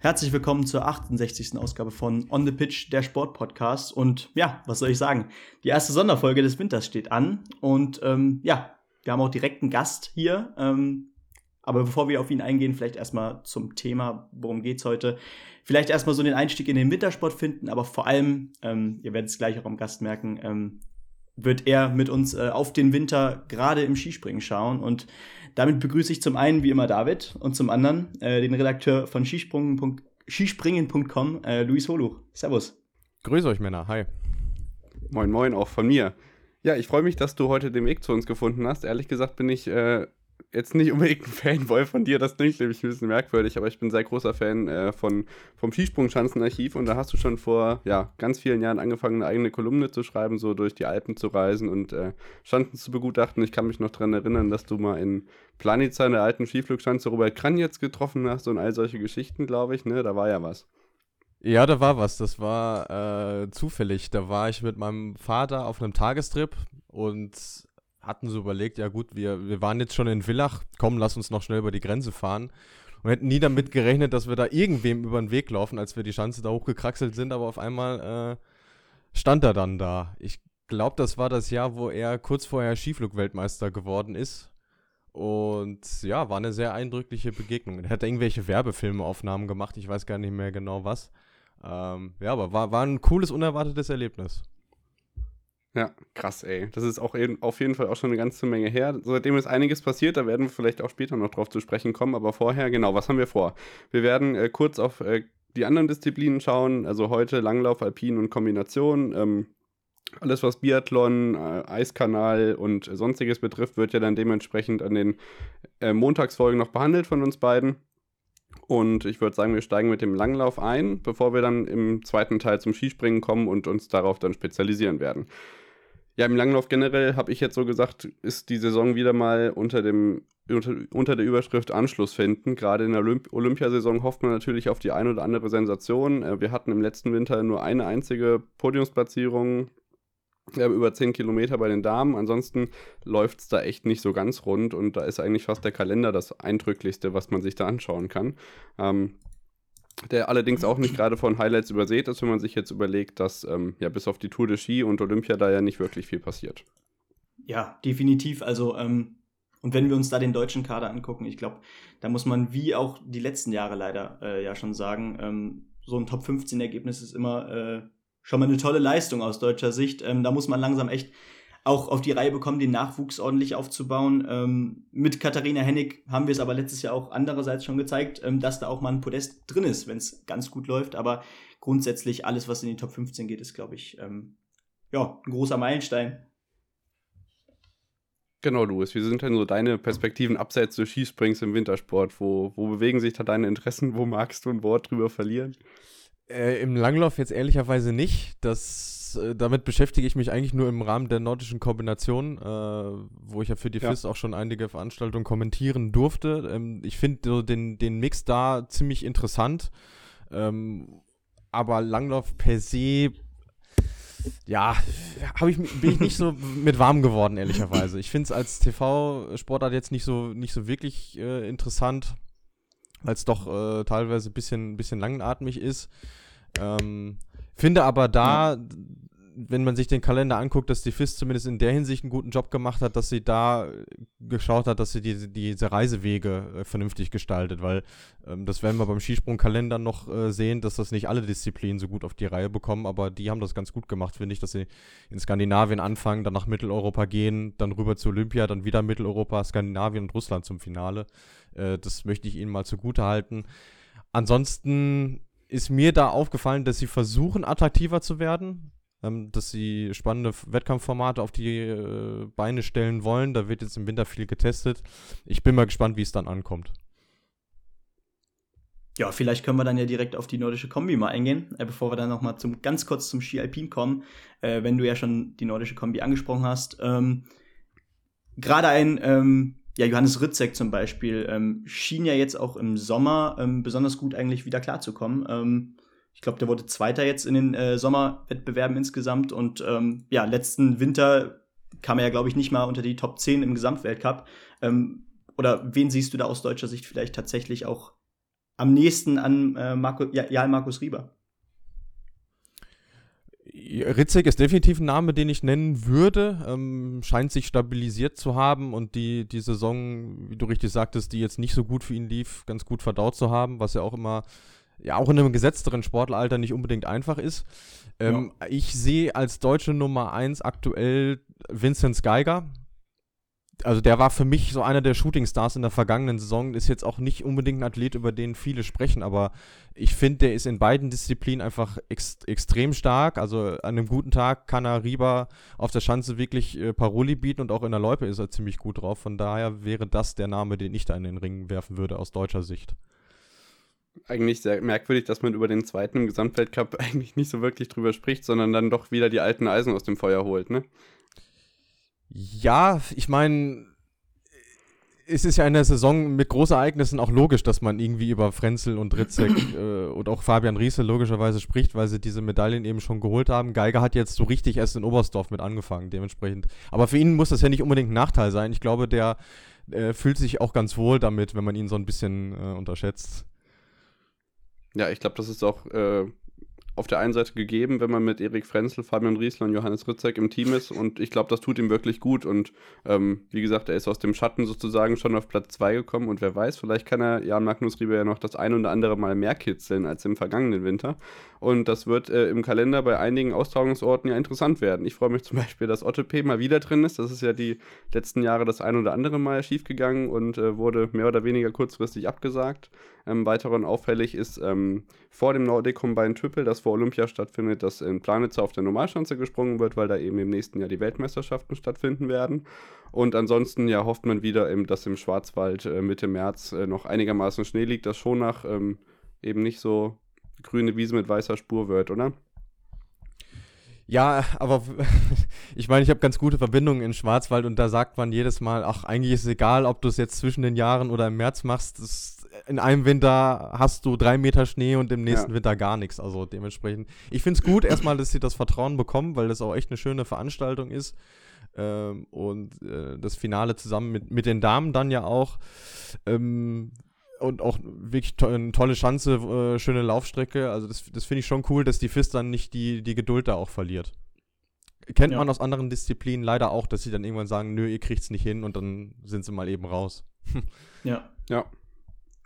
Herzlich willkommen zur 68. Ausgabe von On the Pitch, der Sportpodcast. Und ja, was soll ich sagen? Die erste Sonderfolge des Winters steht an. Und ähm, ja, wir haben auch direkt einen Gast hier. Ähm, aber bevor wir auf ihn eingehen, vielleicht erstmal zum Thema, worum geht's heute. Vielleicht erstmal so den Einstieg in den Wintersport finden, aber vor allem, ähm, ihr werdet es gleich auch am Gast merken, ähm, wird er mit uns äh, auf den Winter gerade im Skispringen schauen. Und damit begrüße ich zum einen wie immer David und zum anderen äh, den Redakteur von skispringen.com, äh, Luis Holuch. Servus. Grüße euch, Männer. Hi. Moin, moin, auch von mir. Ja, ich freue mich, dass du heute den Weg zu uns gefunden hast. Ehrlich gesagt bin ich äh, jetzt nicht unbedingt ein Fanboy von dir, das klingt nämlich ein bisschen merkwürdig, aber ich bin sehr großer Fan äh, von, vom Skisprungschanzenarchiv und da hast du schon vor ja, ganz vielen Jahren angefangen, eine eigene Kolumne zu schreiben, so durch die Alpen zu reisen und äh, Schanzen zu begutachten. Ich kann mich noch daran erinnern, dass du mal in Planica, in der alten Skiflugschanze, Robert Kranjetz getroffen hast und all solche Geschichten, glaube ich, ne? Da war ja was. Ja, da war was. Das war äh, zufällig. Da war ich mit meinem Vater auf einem Tagestrip und hatten so überlegt, ja gut, wir, wir waren jetzt schon in Villach, komm, lass uns noch schnell über die Grenze fahren. Und hätten nie damit gerechnet, dass wir da irgendwem über den Weg laufen, als wir die Schanze da hochgekraxelt sind, aber auf einmal äh, stand er dann da. Ich glaube, das war das Jahr, wo er kurz vorher Skiflugweltmeister geworden ist. Und ja, war eine sehr eindrückliche Begegnung. Er hat irgendwelche Werbefilmeaufnahmen gemacht, ich weiß gar nicht mehr genau was. Ähm, ja, aber war, war ein cooles, unerwartetes Erlebnis. Ja, krass, ey. Das ist auch eben, auf jeden Fall auch schon eine ganze Menge her. Seitdem ist einiges passiert, da werden wir vielleicht auch später noch drauf zu sprechen kommen. Aber vorher, genau, was haben wir vor? Wir werden äh, kurz auf äh, die anderen Disziplinen schauen. Also heute Langlauf, Alpin und Kombination. Ähm, alles, was Biathlon, äh, Eiskanal und sonstiges betrifft, wird ja dann dementsprechend an den äh, Montagsfolgen noch behandelt von uns beiden. Und ich würde sagen, wir steigen mit dem Langlauf ein, bevor wir dann im zweiten Teil zum Skispringen kommen und uns darauf dann spezialisieren werden. Ja, im Langlauf generell habe ich jetzt so gesagt, ist die Saison wieder mal unter dem unter, unter der Überschrift Anschluss finden. Gerade in der Olymp Olympiasaison hofft man natürlich auf die ein oder andere Sensation. Äh, wir hatten im letzten Winter nur eine einzige Podiumsplatzierung über 10 Kilometer bei den Damen. Ansonsten läuft es da echt nicht so ganz rund und da ist eigentlich fast der Kalender das Eindrücklichste, was man sich da anschauen kann. Ähm, der allerdings auch nicht gerade von Highlights übersät ist, wenn man sich jetzt überlegt, dass ähm, ja bis auf die Tour de Ski und Olympia da ja nicht wirklich viel passiert. Ja, definitiv. Also, ähm, und wenn wir uns da den deutschen Kader angucken, ich glaube, da muss man wie auch die letzten Jahre leider äh, ja schon sagen, ähm, so ein Top 15 Ergebnis ist immer äh, schon mal eine tolle Leistung aus deutscher Sicht. Ähm, da muss man langsam echt auch auf die Reihe bekommen, den Nachwuchs ordentlich aufzubauen. Ähm, mit Katharina Hennig haben wir es aber letztes Jahr auch andererseits schon gezeigt, ähm, dass da auch mal ein Podest drin ist, wenn es ganz gut läuft. Aber grundsätzlich alles, was in die Top 15 geht, ist, glaube ich, ähm, ja, ein großer Meilenstein. Genau, Louis. Wie sind denn so deine Perspektiven abseits des Skisprings im Wintersport? Wo, wo bewegen sich da deine Interessen? Wo magst du ein Wort drüber verlieren? Äh, Im Langlauf jetzt ehrlicherweise nicht. Das, äh, damit beschäftige ich mich eigentlich nur im Rahmen der nordischen Kombination, äh, wo ich ja für die ja. FIS auch schon einige Veranstaltungen kommentieren durfte. Ähm, ich finde so den, den Mix da ziemlich interessant. Ähm, aber Langlauf per se, ja, ich, bin ich nicht so mit warm geworden, ehrlicherweise. Ich finde es als TV-Sportart jetzt nicht so, nicht so wirklich äh, interessant weil es doch äh, teilweise ein bisschen, bisschen langatmig ist. Ähm, finde aber da, wenn man sich den Kalender anguckt, dass die FIS zumindest in der Hinsicht einen guten Job gemacht hat, dass sie da geschaut hat, dass sie die, diese Reisewege äh, vernünftig gestaltet, weil ähm, das werden wir beim Skisprungkalender noch äh, sehen, dass das nicht alle Disziplinen so gut auf die Reihe bekommen, aber die haben das ganz gut gemacht, finde ich, dass sie in Skandinavien anfangen, dann nach Mitteleuropa gehen, dann rüber zu Olympia, dann wieder Mitteleuropa, Skandinavien und Russland zum Finale. Äh, das möchte ich Ihnen mal zugute halten. Ansonsten ist mir da aufgefallen, dass sie versuchen, attraktiver zu werden, ähm, dass sie spannende Wettkampfformate auf die äh, Beine stellen wollen. Da wird jetzt im Winter viel getestet. Ich bin mal gespannt, wie es dann ankommt. Ja, vielleicht können wir dann ja direkt auf die nordische Kombi mal eingehen, äh, bevor wir dann noch mal zum, ganz kurz zum Ski Alpin kommen, äh, wenn du ja schon die nordische Kombi angesprochen hast. Ähm, Gerade ein ähm, ja, Johannes Ritzek zum Beispiel ähm, schien ja jetzt auch im Sommer ähm, besonders gut eigentlich wieder klarzukommen. Ähm, ich glaube, der wurde Zweiter jetzt in den äh, Sommerwettbewerben insgesamt und ähm, ja, letzten Winter kam er ja, glaube ich, nicht mal unter die Top 10 im Gesamtweltcup. Ähm, oder wen siehst du da aus deutscher Sicht vielleicht tatsächlich auch am nächsten an äh, Marco, ja, Markus Rieber. Ritzek ist definitiv ein Name, den ich nennen würde. Ähm, scheint sich stabilisiert zu haben und die, die Saison, wie du richtig sagtest, die jetzt nicht so gut für ihn lief, ganz gut verdaut zu haben, was ja auch immer, ja, auch in einem gesetzteren Sportleralter nicht unbedingt einfach ist. Ähm, ja. Ich sehe als deutsche Nummer 1 aktuell Vincent Geiger, also der war für mich so einer der Shootingstars in der vergangenen Saison. Ist jetzt auch nicht unbedingt ein Athlet, über den viele sprechen, aber ich finde, der ist in beiden Disziplinen einfach ex extrem stark. Also an einem guten Tag kann er Rieber auf der Schanze wirklich äh, Paroli bieten und auch in der Loipe ist er ziemlich gut drauf. Von daher wäre das der Name, den ich da in den Ring werfen würde aus deutscher Sicht. Eigentlich sehr merkwürdig, dass man über den zweiten im Gesamtweltcup eigentlich nicht so wirklich drüber spricht, sondern dann doch wieder die alten Eisen aus dem Feuer holt, ne? Ja, ich meine, es ist ja in der Saison mit Großereignissen auch logisch, dass man irgendwie über Frenzel und Ritzek äh, und auch Fabian Riese logischerweise spricht, weil sie diese Medaillen eben schon geholt haben. Geiger hat jetzt so richtig erst in Oberstdorf mit angefangen, dementsprechend. Aber für ihn muss das ja nicht unbedingt ein Nachteil sein. Ich glaube, der äh, fühlt sich auch ganz wohl damit, wenn man ihn so ein bisschen äh, unterschätzt. Ja, ich glaube, das ist auch äh, auf der einen Seite gegeben, wenn man mit Erik Frenzel, Fabian Riesler und Johannes Ritzek im Team ist. Und ich glaube, das tut ihm wirklich gut. Und ähm, wie gesagt, er ist aus dem Schatten sozusagen schon auf Platz 2 gekommen. Und wer weiß, vielleicht kann er Jan Magnus Rieber ja noch das ein oder andere Mal mehr kitzeln als im vergangenen Winter. Und das wird äh, im Kalender bei einigen Austragungsorten ja interessant werden. Ich freue mich zum Beispiel, dass Otto P. mal wieder drin ist. Das ist ja die letzten Jahre das ein oder andere Mal schiefgegangen und äh, wurde mehr oder weniger kurzfristig abgesagt. Ähm, weiteren auffällig ist ähm, vor dem Nordic Combine Triple, das vor Olympia stattfindet, dass in Planitzer auf der Normalschanze gesprungen wird, weil da eben im nächsten Jahr die Weltmeisterschaften stattfinden werden. Und ansonsten ja hofft man wieder, eben, dass im Schwarzwald äh, Mitte März äh, noch einigermaßen Schnee liegt, das schon nach ähm, eben nicht so grüne Wiese mit weißer Spur wird, oder? Ja, aber ich meine, ich habe ganz gute Verbindungen in Schwarzwald und da sagt man jedes Mal, ach, eigentlich ist es egal, ob du es jetzt zwischen den Jahren oder im März machst. Das, in einem Winter hast du drei Meter Schnee und im nächsten ja. Winter gar nichts. Also dementsprechend. Ich finde es gut erstmal, dass sie das Vertrauen bekommen, weil das auch echt eine schöne Veranstaltung ist. Ähm, und äh, das Finale zusammen mit, mit den Damen dann ja auch. Ähm, und auch wirklich to eine tolle Chance, äh, schöne Laufstrecke. Also das, das finde ich schon cool, dass die FIS dann nicht die, die Geduld da auch verliert. Kennt ja. man aus anderen Disziplinen leider auch, dass sie dann irgendwann sagen, nö, ihr kriegt es nicht hin und dann sind sie mal eben raus. ja. Ja.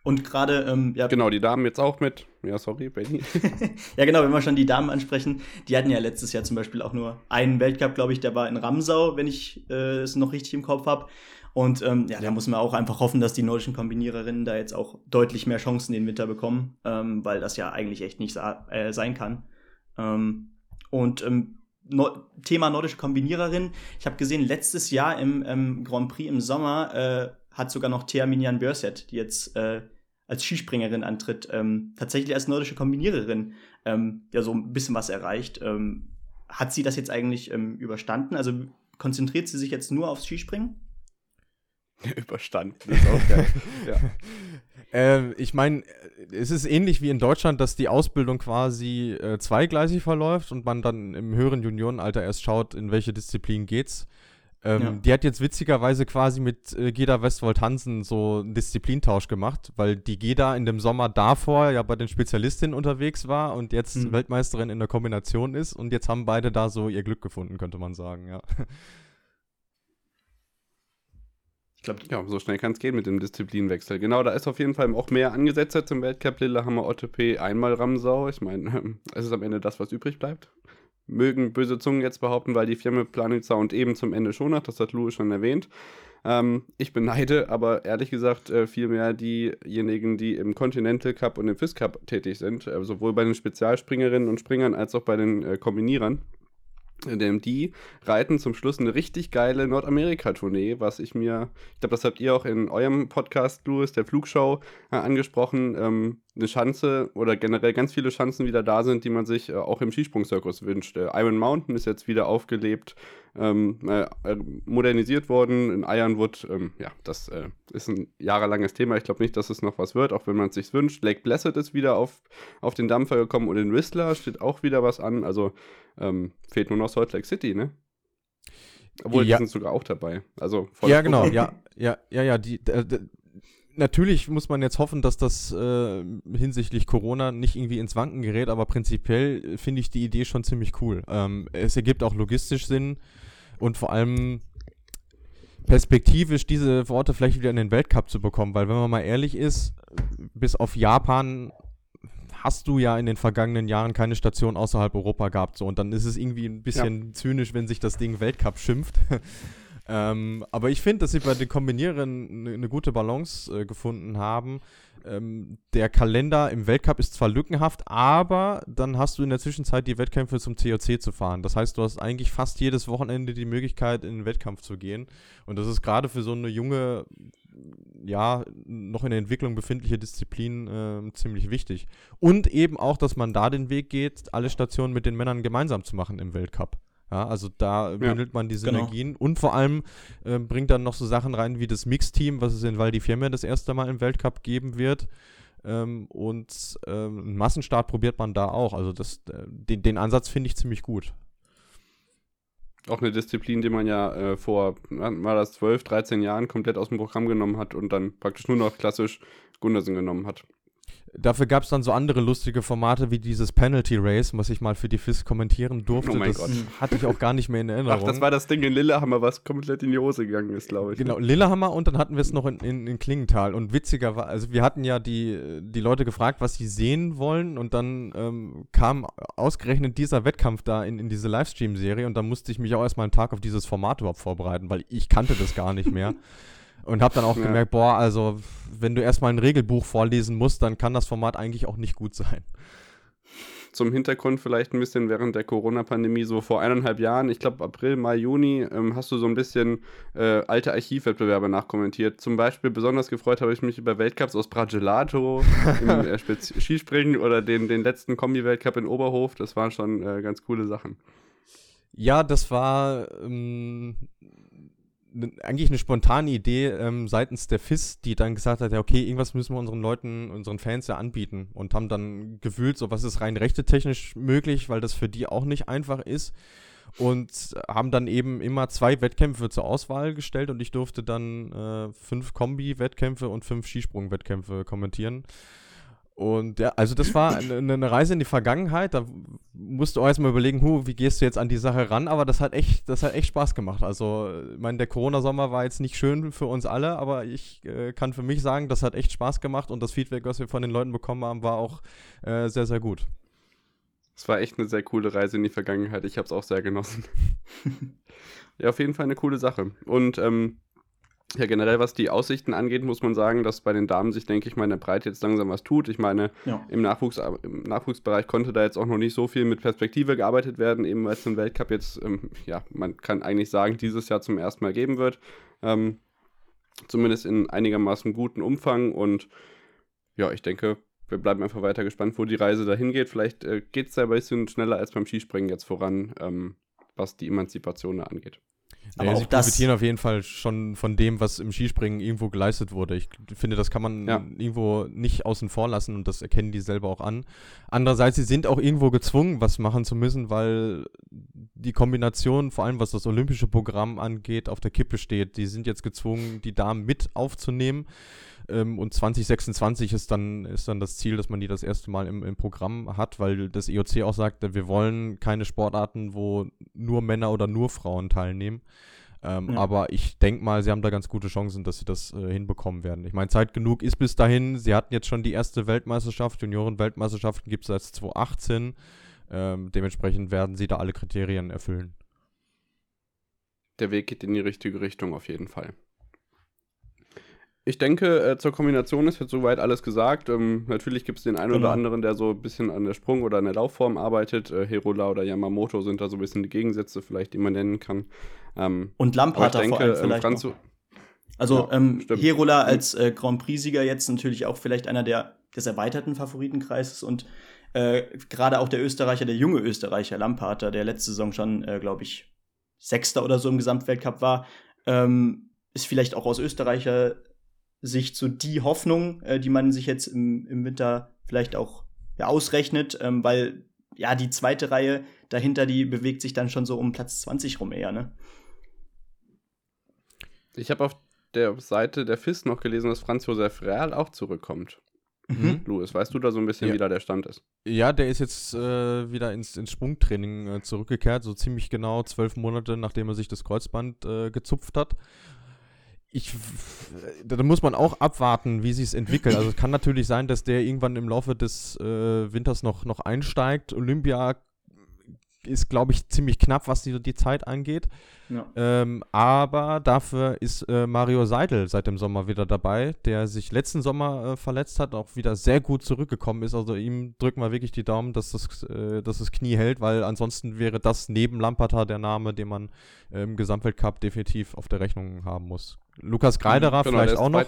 Und gerade, ähm, ja. Genau, die Damen jetzt auch mit. Ja, sorry, Benny. ja, genau, wenn wir schon die Damen ansprechen, die hatten ja letztes Jahr zum Beispiel auch nur einen Weltcup, glaube ich, der war in Ramsau, wenn ich äh, es noch richtig im Kopf habe. Und ähm, ja, da muss man auch einfach hoffen, dass die nordischen Kombiniererinnen da jetzt auch deutlich mehr Chancen den Winter bekommen, ähm, weil das ja eigentlich echt nicht äh, sein kann. Ähm, und ähm, no Thema nordische Kombiniererin. Ich habe gesehen, letztes Jahr im ähm, Grand Prix im Sommer äh, hat sogar noch Thea Minyan Börset, die jetzt äh, als Skispringerin antritt, ähm, tatsächlich als nordische Kombiniererin ähm, ja so ein bisschen was erreicht. Ähm, hat sie das jetzt eigentlich ähm, überstanden? Also konzentriert sie sich jetzt nur aufs Skispringen? Überstanden, das ist auch geil. ja. Ähm, ich meine, es ist ähnlich wie in Deutschland, dass die Ausbildung quasi äh, zweigleisig verläuft und man dann im höheren Juniorenalter erst schaut, in welche Disziplin geht's. Ähm, ja. Die hat jetzt witzigerweise quasi mit äh, Geda Westwold Hansen so einen Disziplintausch gemacht, weil die Geda in dem Sommer davor ja bei den Spezialistinnen unterwegs war und jetzt mhm. Weltmeisterin in der Kombination ist und jetzt haben beide da so ihr Glück gefunden, könnte man sagen, ja. Ich glaube, ja, so schnell kann es gehen mit dem Disziplinwechsel. Genau, da ist auf jeden Fall auch mehr angesetzt zum Weltcup. Lillehammer, OTP, einmal Ramsau. Ich meine, es ist am Ende das, was übrig bleibt mögen böse Zungen jetzt behaupten, weil die Firma Planitza und eben zum Ende schon hat, das hat Louis schon erwähnt. Ähm, ich beneide aber ehrlich gesagt äh, vielmehr diejenigen, die im Continental Cup und im FIS Cup tätig sind, äh, sowohl bei den Spezialspringerinnen und Springern als auch bei den äh, Kombinierern. Denn die reiten zum Schluss eine richtig geile Nordamerika-Tournee, was ich mir, ich glaube, das habt ihr auch in eurem Podcast, Louis, der Flugshow, äh, angesprochen. Ähm, eine Schanze oder generell ganz viele Schanzen wieder da sind, die man sich äh, auch im Skisprungzirkus wünscht. Äh, Iron Mountain ist jetzt wieder aufgelebt, ähm, äh, modernisiert worden. In Ironwood, ähm, ja, das äh, ist ein jahrelanges Thema. Ich glaube nicht, dass es noch was wird, auch wenn man es sich wünscht. Lake Blessed ist wieder auf, auf den Dampfer gekommen und in Whistler steht auch wieder was an. Also ähm, fehlt nur noch Salt Lake City, ne? Obwohl, ja. die sind sogar auch dabei. Also Ja, genau, ja, ja, ja, ja. Die, natürlich muss man jetzt hoffen, dass das äh, hinsichtlich Corona nicht irgendwie ins Wanken gerät, aber prinzipiell finde ich die Idee schon ziemlich cool. Ähm, es ergibt auch logistisch Sinn und vor allem perspektivisch diese Worte vielleicht wieder in den Weltcup zu bekommen, weil wenn man mal ehrlich ist, bis auf Japan hast du ja in den vergangenen Jahren keine Station außerhalb Europa gehabt. So. Und dann ist es irgendwie ein bisschen ja. zynisch, wenn sich das Ding Weltcup schimpft. ähm, aber ich finde, dass sie bei den Kombinieren eine ne gute Balance äh, gefunden haben. Ähm, der Kalender im Weltcup ist zwar lückenhaft, aber dann hast du in der Zwischenzeit die Wettkämpfe zum COC zu fahren. Das heißt, du hast eigentlich fast jedes Wochenende die Möglichkeit, in den Wettkampf zu gehen. Und das ist gerade für so eine junge, ja, noch in der Entwicklung befindliche Disziplin äh, ziemlich wichtig. Und eben auch, dass man da den Weg geht, alle Stationen mit den Männern gemeinsam zu machen im Weltcup. Ja, also da bündelt ja, man die genau. Synergien genau. und vor allem äh, bringt dann noch so Sachen rein wie das Mixteam, was es in Val di Fiemme das erste Mal im Weltcup geben wird. Ähm, und ähm, einen Massenstart probiert man da auch. Also das, äh, den, den Ansatz finde ich ziemlich gut. Auch eine Disziplin, die man ja äh, vor, war das 12, 13 Jahren komplett aus dem Programm genommen hat und dann praktisch nur noch klassisch Gundersen genommen hat. Dafür gab es dann so andere lustige Formate wie dieses Penalty Race, was ich mal für die FIS kommentieren durfte. Oh das Gott. hatte ich auch gar nicht mehr in Erinnerung. Ach, das war das Ding in Lillehammer, was komplett in die Hose gegangen ist, glaube ich. Genau, Lillehammer und dann hatten wir es noch in, in, in, Klingenthal. Und witziger war, also wir hatten ja die, die Leute gefragt, was sie sehen wollen und dann ähm, kam ausgerechnet dieser Wettkampf da in, in diese Livestream-Serie und dann musste ich mich auch erstmal einen Tag auf dieses Format überhaupt vorbereiten, weil ich kannte das gar nicht mehr. Und habe dann auch ja. gemerkt, boah, also wenn du erstmal ein Regelbuch vorlesen musst, dann kann das Format eigentlich auch nicht gut sein. Zum Hintergrund vielleicht ein bisschen während der Corona-Pandemie, so vor eineinhalb Jahren, ich glaube April, Mai, Juni, ähm, hast du so ein bisschen äh, alte Archivwettbewerbe nachkommentiert. Zum Beispiel besonders gefreut habe ich mich über Weltcups aus Bragelato im äh, Skispringen oder den, den letzten Kombi-Weltcup in Oberhof. Das waren schon äh, ganz coole Sachen. Ja, das war ähm, eigentlich eine spontane Idee ähm, seitens der FIS, die dann gesagt hat, ja, okay, irgendwas müssen wir unseren Leuten, unseren Fans ja anbieten und haben dann gefühlt, so was ist rein rechtetechnisch möglich, weil das für die auch nicht einfach ist und haben dann eben immer zwei Wettkämpfe zur Auswahl gestellt und ich durfte dann äh, fünf Kombi-Wettkämpfe und fünf Skisprung-Wettkämpfe kommentieren. Und ja, also das war eine, eine, Reise in die Vergangenheit. Da musst du auch erstmal überlegen, hu, wie gehst du jetzt an die Sache ran? Aber das hat echt, das hat echt Spaß gemacht. Also, ich meine, der Corona-Sommer war jetzt nicht schön für uns alle, aber ich äh, kann für mich sagen, das hat echt Spaß gemacht und das Feedback, was wir von den Leuten bekommen haben, war auch äh, sehr, sehr gut. Es war echt eine sehr coole Reise in die Vergangenheit. Ich habe es auch sehr genossen. ja, auf jeden Fall eine coole Sache. Und ähm, ja, generell, was die Aussichten angeht, muss man sagen, dass bei den Damen sich, denke ich mal, in der Breite jetzt langsam was tut. Ich meine, ja. im, Nachwuchs, im Nachwuchsbereich konnte da jetzt auch noch nicht so viel mit Perspektive gearbeitet werden, eben weil es den Weltcup jetzt, ähm, ja, man kann eigentlich sagen, dieses Jahr zum ersten Mal geben wird. Ähm, zumindest in einigermaßen guten Umfang. Und ja, ich denke, wir bleiben einfach weiter gespannt, wo die Reise dahin geht. Vielleicht äh, geht es da ein bisschen schneller als beim Skispringen jetzt voran, ähm, was die Emanzipation da angeht. Aber ja, auch sie das profitieren auf jeden Fall schon von dem, was im Skispringen irgendwo geleistet wurde. Ich finde, das kann man ja. irgendwo nicht außen vor lassen und das erkennen die selber auch an. Andererseits, sie sind auch irgendwo gezwungen, was machen zu müssen, weil die Kombination, vor allem was das olympische Programm angeht, auf der Kippe steht. Die sind jetzt gezwungen, die Damen mit aufzunehmen. Ähm, und 2026 ist dann, ist dann das Ziel, dass man die das erste Mal im, im Programm hat, weil das IOC e auch sagt, wir wollen keine Sportarten, wo nur Männer oder nur Frauen teilnehmen. Ähm, ja. Aber ich denke mal, sie haben da ganz gute Chancen, dass sie das äh, hinbekommen werden. Ich meine, Zeit genug ist bis dahin. Sie hatten jetzt schon die erste Weltmeisterschaft. Junioren-Weltmeisterschaften gibt es seit 2018. Ähm, dementsprechend werden sie da alle Kriterien erfüllen. Der Weg geht in die richtige Richtung auf jeden Fall. Ich denke, äh, zur Kombination ist jetzt soweit alles gesagt. Ähm, natürlich gibt es den einen genau. oder anderen, der so ein bisschen an der Sprung- oder an der Laufform arbeitet. Äh, Herola oder Yamamoto sind da so ein bisschen die Gegensätze, vielleicht, die man nennen kann. Ähm, Und Lampard vor allem ähm, vielleicht Franz Also ja, ähm, Herola als äh, Grand Prix-Sieger jetzt natürlich auch vielleicht einer der, des erweiterten Favoritenkreises und äh, gerade auch der Österreicher, der junge Österreicher Lampard, der letzte Saison schon, äh, glaube ich, Sechster oder so im Gesamtweltcup war, ähm, ist vielleicht auch aus Österreicher sich so die Hoffnung, äh, die man sich jetzt im, im Winter vielleicht auch ja, ausrechnet, ähm, weil ja die zweite Reihe dahinter, die bewegt sich dann schon so um Platz 20 rum eher, ne? Ich habe auf der Seite der FIS noch gelesen, dass Franz Josef Real auch zurückkommt. Mhm. Louis, weißt du da so ein bisschen, ja. wie da der Stand ist? Ja, der ist jetzt äh, wieder ins, ins Sprungtraining äh, zurückgekehrt, so ziemlich genau zwölf Monate, nachdem er sich das Kreuzband äh, gezupft hat. Ich, da muss man auch abwarten, wie sich es entwickelt. Also es kann natürlich sein, dass der irgendwann im Laufe des äh, Winters noch, noch einsteigt. Olympia ist, glaube ich, ziemlich knapp, was die, die Zeit angeht. Ja. Ähm, aber dafür ist äh, Mario Seidel seit dem Sommer wieder dabei, der sich letzten Sommer äh, verletzt hat, auch wieder sehr gut zurückgekommen ist. Also ihm drücken wir wirklich die Daumen, dass das, äh, dass das Knie hält, weil ansonsten wäre das neben Lampata der Name, den man im Gesamtweltcup definitiv auf der Rechnung haben muss. Lukas Greiderer genau, vielleicht auch noch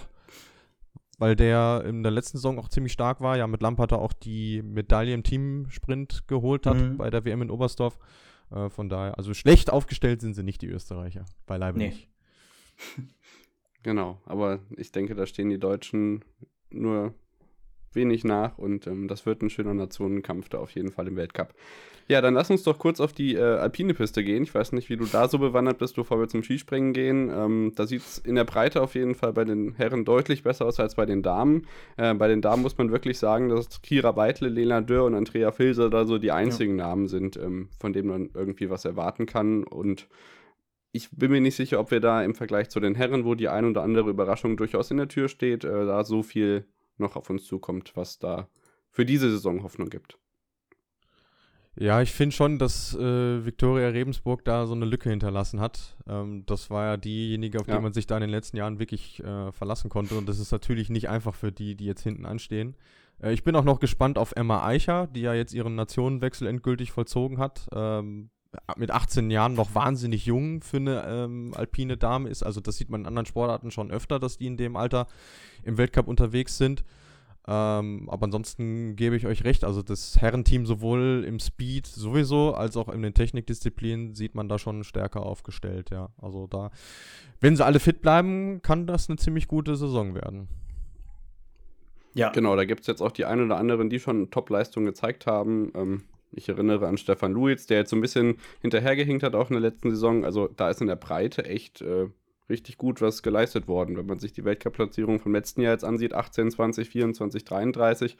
weil der in der letzten Saison auch ziemlich stark war. Ja, mit Lampard auch die Medaille im Teamsprint geholt hat mhm. bei der WM in Oberstdorf. Äh, von daher, also schlecht aufgestellt sind sie nicht, die Österreicher. Beileibe nee. nicht. Genau, aber ich denke, da stehen die Deutschen nur wenig nach und ähm, das wird ein schöner Nationenkampf da auf jeden Fall im Weltcup. Ja, dann lass uns doch kurz auf die äh, alpine Piste gehen. Ich weiß nicht, wie du da so bewandert bist, bevor wir zum Skispringen gehen. Ähm, da sieht es in der Breite auf jeden Fall bei den Herren deutlich besser aus als bei den Damen. Äh, bei den Damen muss man wirklich sagen, dass Kira Weitle, Lena Dürr und Andrea Filser da so die einzigen ja. Namen sind, ähm, von denen man irgendwie was erwarten kann. Und ich bin mir nicht sicher, ob wir da im Vergleich zu den Herren, wo die ein oder andere Überraschung durchaus in der Tür steht, äh, da so viel noch auf uns zukommt, was da für diese Saison Hoffnung gibt. Ja, ich finde schon, dass äh, Viktoria Rebensburg da so eine Lücke hinterlassen hat. Ähm, das war ja diejenige, auf ja. die man sich da in den letzten Jahren wirklich äh, verlassen konnte. Und das ist natürlich nicht einfach für die, die jetzt hinten anstehen. Äh, ich bin auch noch gespannt auf Emma Eicher, die ja jetzt ihren Nationenwechsel endgültig vollzogen hat. Ähm, mit 18 Jahren noch wahnsinnig jung für eine ähm, alpine Dame ist. Also das sieht man in anderen Sportarten schon öfter, dass die in dem Alter im Weltcup unterwegs sind. Ähm, aber ansonsten gebe ich euch recht. Also das Herrenteam sowohl im Speed sowieso als auch in den Technikdisziplinen sieht man da schon stärker aufgestellt. Ja, also da, wenn sie alle fit bleiben, kann das eine ziemlich gute Saison werden. Ja. Genau, da gibt es jetzt auch die ein oder anderen, die schon Top-Leistungen gezeigt haben. Ähm, ich erinnere an Stefan Luiz, der jetzt so ein bisschen hinterhergehinkt hat, auch in der letzten Saison. Also da ist in der Breite echt äh, richtig gut was geleistet worden. Wenn man sich die Weltcup-Platzierung vom letzten Jahr jetzt ansieht, 18, 20, 24, 33.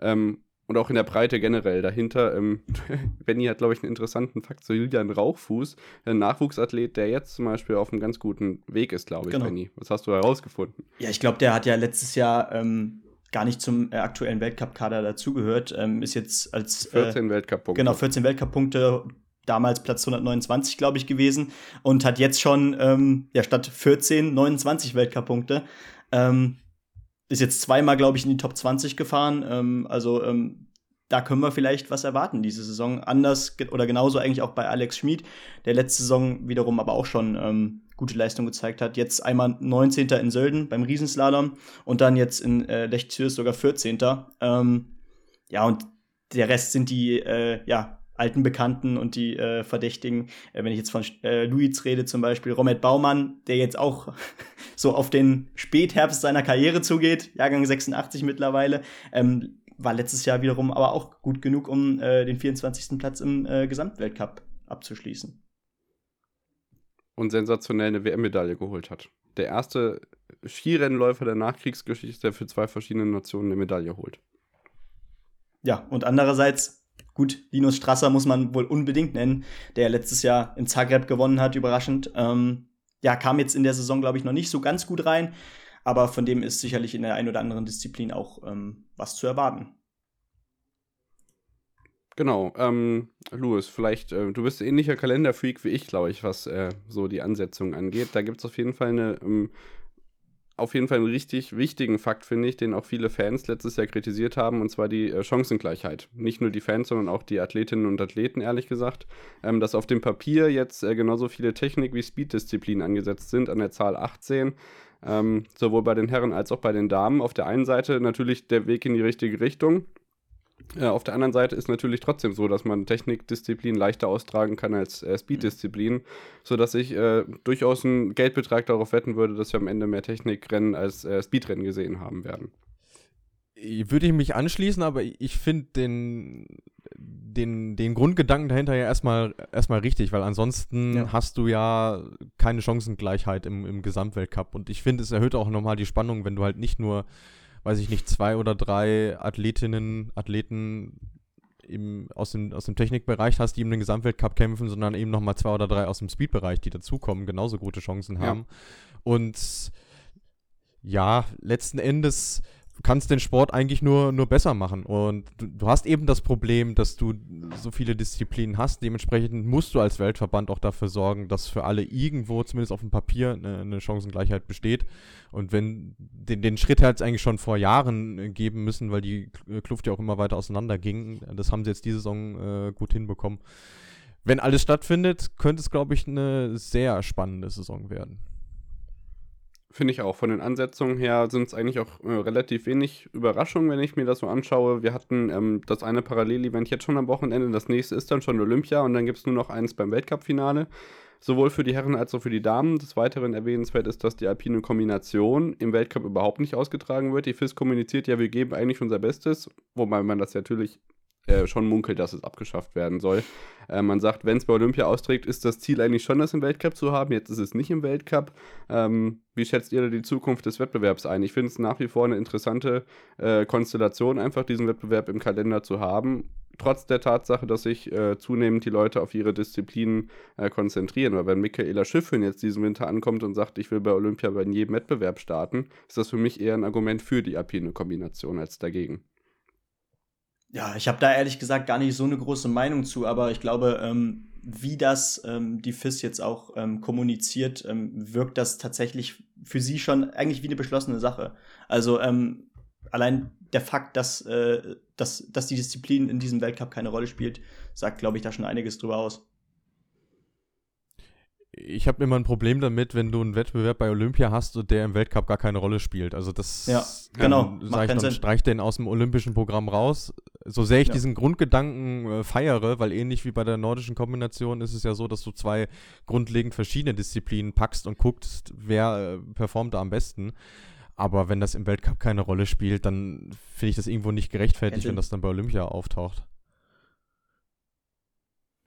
Ähm, und auch in der Breite generell dahinter. Ähm, Benny hat, glaube ich, einen interessanten Fakt zu Julian Rauchfuß, ein Nachwuchsathlet, der jetzt zum Beispiel auf einem ganz guten Weg ist, glaube ich, genau. Benny. Was hast du herausgefunden? Ja, ich glaube, der hat ja letztes Jahr ähm, gar nicht zum äh, aktuellen Weltcup-Kader dazugehört. Ähm, ist jetzt als. Äh, 14 Weltcup-Punkte. Genau, 14 Weltcup-Punkte damals Platz 129, glaube ich, gewesen und hat jetzt schon ähm, ja, statt 14 29 Weltcup-Punkte. Ähm, ist jetzt zweimal, glaube ich, in die Top 20 gefahren. Ähm, also ähm, da können wir vielleicht was erwarten diese Saison. Anders oder genauso eigentlich auch bei Alex Schmid, der letzte Saison wiederum aber auch schon ähm, gute Leistung gezeigt hat. Jetzt einmal 19. in Sölden beim Riesenslalom und dann jetzt in äh, Lechzürs sogar 14. Ähm, ja, und der Rest sind die äh, ja, alten Bekannten und die äh, Verdächtigen. Äh, wenn ich jetzt von äh, Luiz rede zum Beispiel, Romet Baumann, der jetzt auch so auf den Spätherbst seiner Karriere zugeht, Jahrgang 86 mittlerweile, ähm, war letztes Jahr wiederum aber auch gut genug, um äh, den 24. Platz im äh, Gesamtweltcup abzuschließen. Und sensationell eine WM-Medaille geholt hat. Der erste Skirennläufer der Nachkriegsgeschichte, der für zwei verschiedene Nationen eine Medaille holt. Ja, und andererseits Gut, Linus Strasser muss man wohl unbedingt nennen, der letztes Jahr in Zagreb gewonnen hat, überraschend. Ähm, ja, kam jetzt in der Saison, glaube ich, noch nicht so ganz gut rein, aber von dem ist sicherlich in der ein oder anderen Disziplin auch ähm, was zu erwarten. Genau, ähm, Louis, vielleicht, äh, du bist ähnlicher Kalenderfreak wie ich, glaube ich, was äh, so die Ansetzung angeht. Da gibt es auf jeden Fall eine ähm, auf jeden Fall einen richtig wichtigen Fakt, finde ich, den auch viele Fans letztes Jahr kritisiert haben, und zwar die äh, Chancengleichheit. Nicht nur die Fans, sondern auch die Athletinnen und Athleten, ehrlich gesagt. Ähm, dass auf dem Papier jetzt äh, genauso viele Technik- wie Speed-Disziplinen angesetzt sind, an der Zahl 18. Ähm, sowohl bei den Herren als auch bei den Damen. Auf der einen Seite natürlich der Weg in die richtige Richtung. Äh, auf der anderen Seite ist natürlich trotzdem so, dass man Technikdisziplin leichter austragen kann als äh, Speeddisziplin, sodass ich äh, durchaus einen Geldbetrag darauf wetten würde, dass wir am Ende mehr Technikrennen als äh, Speedrennen gesehen haben werden. Würde ich mich anschließen, aber ich finde den, den, den Grundgedanken dahinter ja erstmal, erstmal richtig, weil ansonsten ja. hast du ja keine Chancengleichheit im, im Gesamtweltcup. Und ich finde, es erhöht auch nochmal die Spannung, wenn du halt nicht nur, weiß ich nicht, zwei oder drei Athletinnen, Athleten im, aus, dem, aus dem Technikbereich hast, die im Gesamtweltcup kämpfen, sondern eben nochmal zwei oder drei aus dem Speedbereich, die dazukommen, genauso gute Chancen haben. Ja. Und ja, letzten Endes kannst den Sport eigentlich nur, nur besser machen. Und du, du, hast eben das Problem, dass du so viele Disziplinen hast. Dementsprechend musst du als Weltverband auch dafür sorgen, dass für alle irgendwo, zumindest auf dem Papier, eine, eine Chancengleichheit besteht. Und wenn den, den Schritt halt eigentlich schon vor Jahren geben müssen, weil die Kluft ja auch immer weiter auseinander ging, das haben sie jetzt diese Saison äh, gut hinbekommen. Wenn alles stattfindet, könnte es, glaube ich, eine sehr spannende Saison werden. Finde ich auch. Von den Ansetzungen her sind es eigentlich auch äh, relativ wenig Überraschungen, wenn ich mir das so anschaue. Wir hatten ähm, das eine Parallelevent jetzt schon am Wochenende, das nächste ist dann schon Olympia und dann gibt es nur noch eins beim Weltcup-Finale. Sowohl für die Herren als auch für die Damen. Des Weiteren erwähnenswert ist, dass die alpine Kombination im Weltcup überhaupt nicht ausgetragen wird. Die FIS kommuniziert ja, wir geben eigentlich unser Bestes, wobei man das natürlich äh, schon munkelt, dass es abgeschafft werden soll. Äh, man sagt, wenn es bei Olympia austrägt, ist das Ziel eigentlich schon, das im Weltcup zu haben. Jetzt ist es nicht im Weltcup. Ähm, wie schätzt ihr da die Zukunft des Wettbewerbs ein? Ich finde es nach wie vor eine interessante äh, Konstellation, einfach diesen Wettbewerb im Kalender zu haben. Trotz der Tatsache, dass sich äh, zunehmend die Leute auf ihre Disziplinen äh, konzentrieren. Weil wenn Michaela Schiffrin jetzt diesen Winter ankommt und sagt, ich will bei Olympia bei jedem Wettbewerb starten, ist das für mich eher ein Argument für die alpine Kombination als dagegen. Ja, ich habe da ehrlich gesagt gar nicht so eine große Meinung zu, aber ich glaube, ähm, wie das ähm, die FIS jetzt auch ähm, kommuniziert, ähm, wirkt das tatsächlich für sie schon eigentlich wie eine beschlossene Sache. Also ähm, allein der Fakt, dass, äh, dass, dass die Disziplin in diesem Weltcup keine Rolle spielt, sagt, glaube ich, da schon einiges drüber aus ich habe immer ein Problem damit, wenn du einen Wettbewerb bei Olympia hast und der im Weltcup gar keine Rolle spielt. Also das ja, genau. Sag ich dann, streich den aus dem olympischen Programm raus. So sehr ich ja. diesen Grundgedanken äh, feiere, weil ähnlich wie bei der nordischen Kombination ist es ja so, dass du zwei grundlegend verschiedene Disziplinen packst und guckst, wer äh, performt da am besten. Aber wenn das im Weltcup keine Rolle spielt, dann finde ich das irgendwo nicht gerechtfertigt, wenn das dann bei Olympia auftaucht.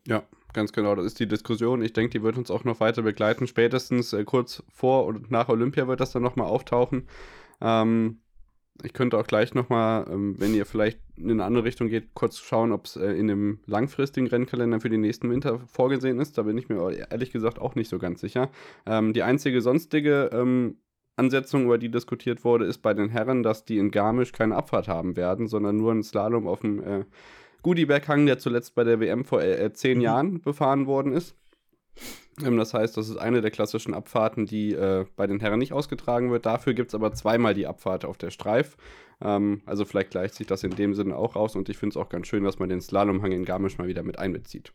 Ja, ganz genau. Das ist die Diskussion. Ich denke, die wird uns auch noch weiter begleiten. Spätestens äh, kurz vor und nach Olympia wird das dann nochmal auftauchen. Ähm, ich könnte auch gleich nochmal, ähm, wenn ihr vielleicht in eine andere Richtung geht, kurz schauen, ob es äh, in dem langfristigen Rennkalender für den nächsten Winter vorgesehen ist. Da bin ich mir ehrlich gesagt auch nicht so ganz sicher. Ähm, die einzige sonstige ähm, Ansetzung, über die diskutiert wurde, ist bei den Herren, dass die in Garmisch keine Abfahrt haben werden, sondern nur einen Slalom auf dem äh, Goodieberg-Hang, der zuletzt bei der WM vor äh, zehn mhm. Jahren befahren worden ist. Ähm, das heißt, das ist eine der klassischen Abfahrten, die äh, bei den Herren nicht ausgetragen wird. Dafür gibt es aber zweimal die Abfahrt auf der Streif. Ähm, also vielleicht gleicht sich das in dem Sinne auch aus und ich finde es auch ganz schön, dass man den Slalomhang in Garmisch mal wieder mit einbezieht.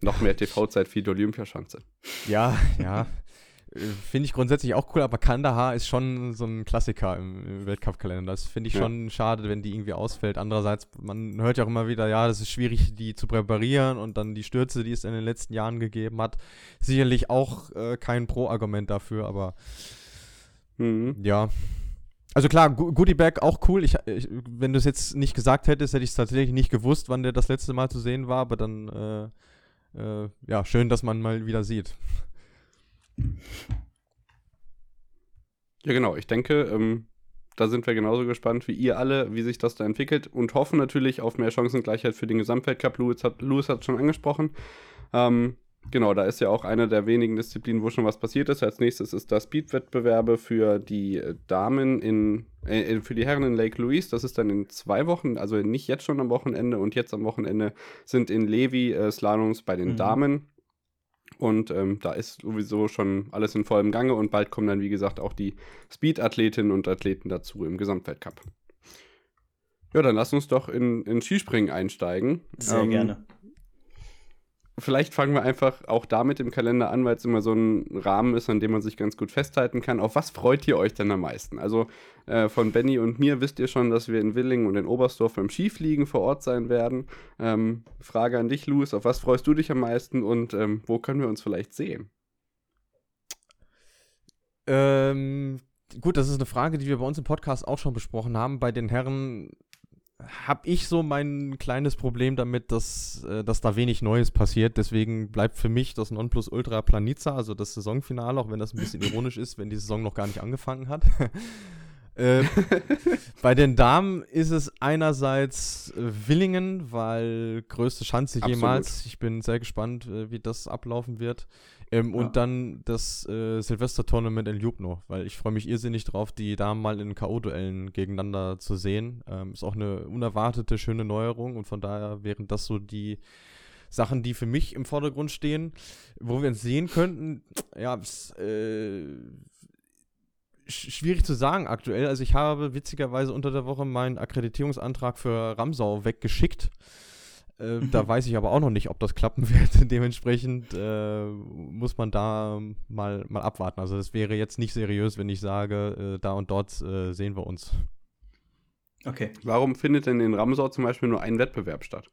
Noch mehr TV-Zeit für die Olympiaschanze. Ja, ja. Finde ich grundsätzlich auch cool, aber Kandahar ist schon so ein Klassiker im, im Weltcup-Kalender. Das finde ich ja. schon schade, wenn die irgendwie ausfällt. Andererseits, man hört ja auch immer wieder, ja, das ist schwierig, die zu präparieren und dann die Stürze, die es in den letzten Jahren gegeben hat. Sicherlich auch äh, kein Pro-Argument dafür, aber mhm. ja. Also klar, Goodie Bag auch cool. Ich, ich wenn du es jetzt nicht gesagt hättest, hätte ich es tatsächlich nicht gewusst, wann der das letzte Mal zu sehen war, aber dann, äh, äh, ja, schön, dass man mal wieder sieht. Ja, genau. Ich denke, ähm, da sind wir genauso gespannt wie ihr alle, wie sich das da entwickelt und hoffen natürlich auf mehr Chancengleichheit für den Gesamtweltcup. Louis hat es schon angesprochen. Ähm, genau, da ist ja auch eine der wenigen Disziplinen, wo schon was passiert ist. Als nächstes ist das Speed-Wettbewerbe für die Damen in, äh, für die Herren in Lake Louise. Das ist dann in zwei Wochen, also nicht jetzt schon am Wochenende und jetzt am Wochenende sind in Levi äh, Slaloms bei den mhm. Damen. Und ähm, da ist sowieso schon alles in vollem Gange und bald kommen dann, wie gesagt, auch die Speed-Athletinnen und Athleten dazu im Gesamtweltcup. Ja, dann lass uns doch in, in Skispringen einsteigen. Sehr ähm, gerne vielleicht fangen wir einfach auch damit im Kalender an, weil es immer so ein Rahmen ist, an dem man sich ganz gut festhalten kann. Auf was freut ihr euch denn am meisten? Also äh, von Benny und mir wisst ihr schon, dass wir in Willingen und in Oberstdorf beim Skifliegen vor Ort sein werden. Ähm, Frage an dich, Louis, auf was freust du dich am meisten und ähm, wo können wir uns vielleicht sehen? Ähm, gut, das ist eine Frage, die wir bei uns im Podcast auch schon besprochen haben. Bei den Herren habe ich so mein kleines Problem damit, dass, äh, dass da wenig Neues passiert. Deswegen bleibt für mich das Nonplusultra Planica, also das Saisonfinale, auch wenn das ein bisschen ironisch ist, wenn die Saison noch gar nicht angefangen hat. äh, bei den Damen ist es einerseits Willingen, weil größte Chance jemals. Ich bin sehr gespannt, äh, wie das ablaufen wird. Ähm, ja. Und dann das äh, Silvester-Tournament in Ljubno, weil ich freue mich irrsinnig drauf, die Damen mal in K.O.-Duellen gegeneinander zu sehen. Ähm, ist auch eine unerwartete, schöne Neuerung und von daher wären das so die Sachen, die für mich im Vordergrund stehen. Wo wir uns sehen könnten, ja, ist, äh, schwierig zu sagen aktuell. Also ich habe witzigerweise unter der Woche meinen Akkreditierungsantrag für Ramsau weggeschickt. Äh, da weiß ich aber auch noch nicht, ob das klappen wird. Dementsprechend äh, muss man da mal, mal abwarten. Also es wäre jetzt nicht seriös, wenn ich sage, äh, da und dort äh, sehen wir uns. Okay. Warum findet denn in Ramsau zum Beispiel nur ein Wettbewerb statt?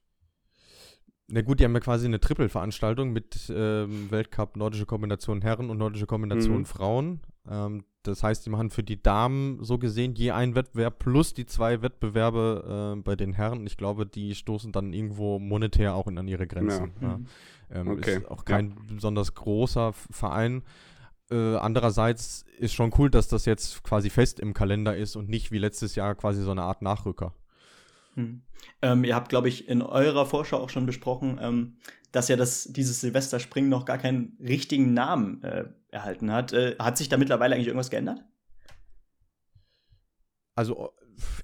Na gut, die haben ja quasi eine Triple-Veranstaltung mit ähm, Weltcup Nordische Kombination Herren und Nordische Kombination mhm. Frauen. Ähm, das heißt, die machen für die Damen so gesehen je einen Wettbewerb plus die zwei Wettbewerbe äh, bei den Herren. Ich glaube, die stoßen dann irgendwo monetär auch in, an ihre Grenzen. Ja. Ja. Mhm. Ähm, okay. Ist auch kein ja. besonders großer Verein. Äh, andererseits ist schon cool, dass das jetzt quasi fest im Kalender ist und nicht wie letztes Jahr quasi so eine Art Nachrücker. Hm. Ähm, ihr habt, glaube ich, in eurer Vorschau auch schon besprochen, ähm, dass ja das, dieses Silvesterspringen noch gar keinen richtigen Namen äh, erhalten hat. Äh, hat sich da mittlerweile eigentlich irgendwas geändert? Also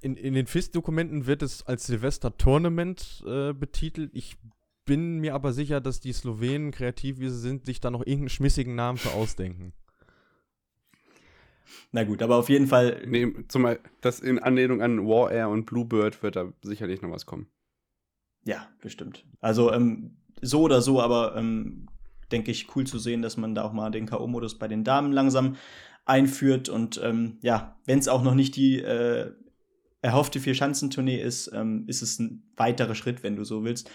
in, in den FIS-Dokumenten wird es als Silvester-Tournament äh, betitelt. Ich bin mir aber sicher, dass die Slowenen, kreativ wie sie sind, sich da noch irgendeinen schmissigen Namen für ausdenken. Na gut, aber auf jeden Fall. Nee, zumal das in Anlehnung an War Air und Bluebird wird da sicherlich noch was kommen. Ja, bestimmt. Also ähm, so oder so, aber ähm, denke ich, cool zu sehen, dass man da auch mal den K.O.-Modus bei den Damen langsam einführt. Und ähm, ja, wenn es auch noch nicht die äh, erhoffte Vier-Schanzentournee ist, ähm, ist es ein weiterer Schritt, wenn du so willst.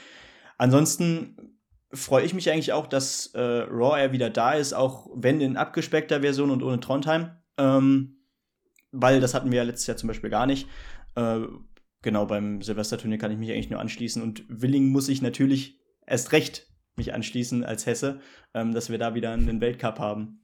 Ansonsten freue ich mich eigentlich auch, dass äh, Raw Air wieder da ist, auch wenn in abgespeckter Version und ohne Trondheim. Ähm, weil das hatten wir ja letztes Jahr zum Beispiel gar nicht. Äh, genau, beim Silvesterturnier kann ich mich eigentlich nur anschließen. Und Willing muss ich natürlich erst recht mich anschließen als Hesse, ähm, dass wir da wieder einen Weltcup haben.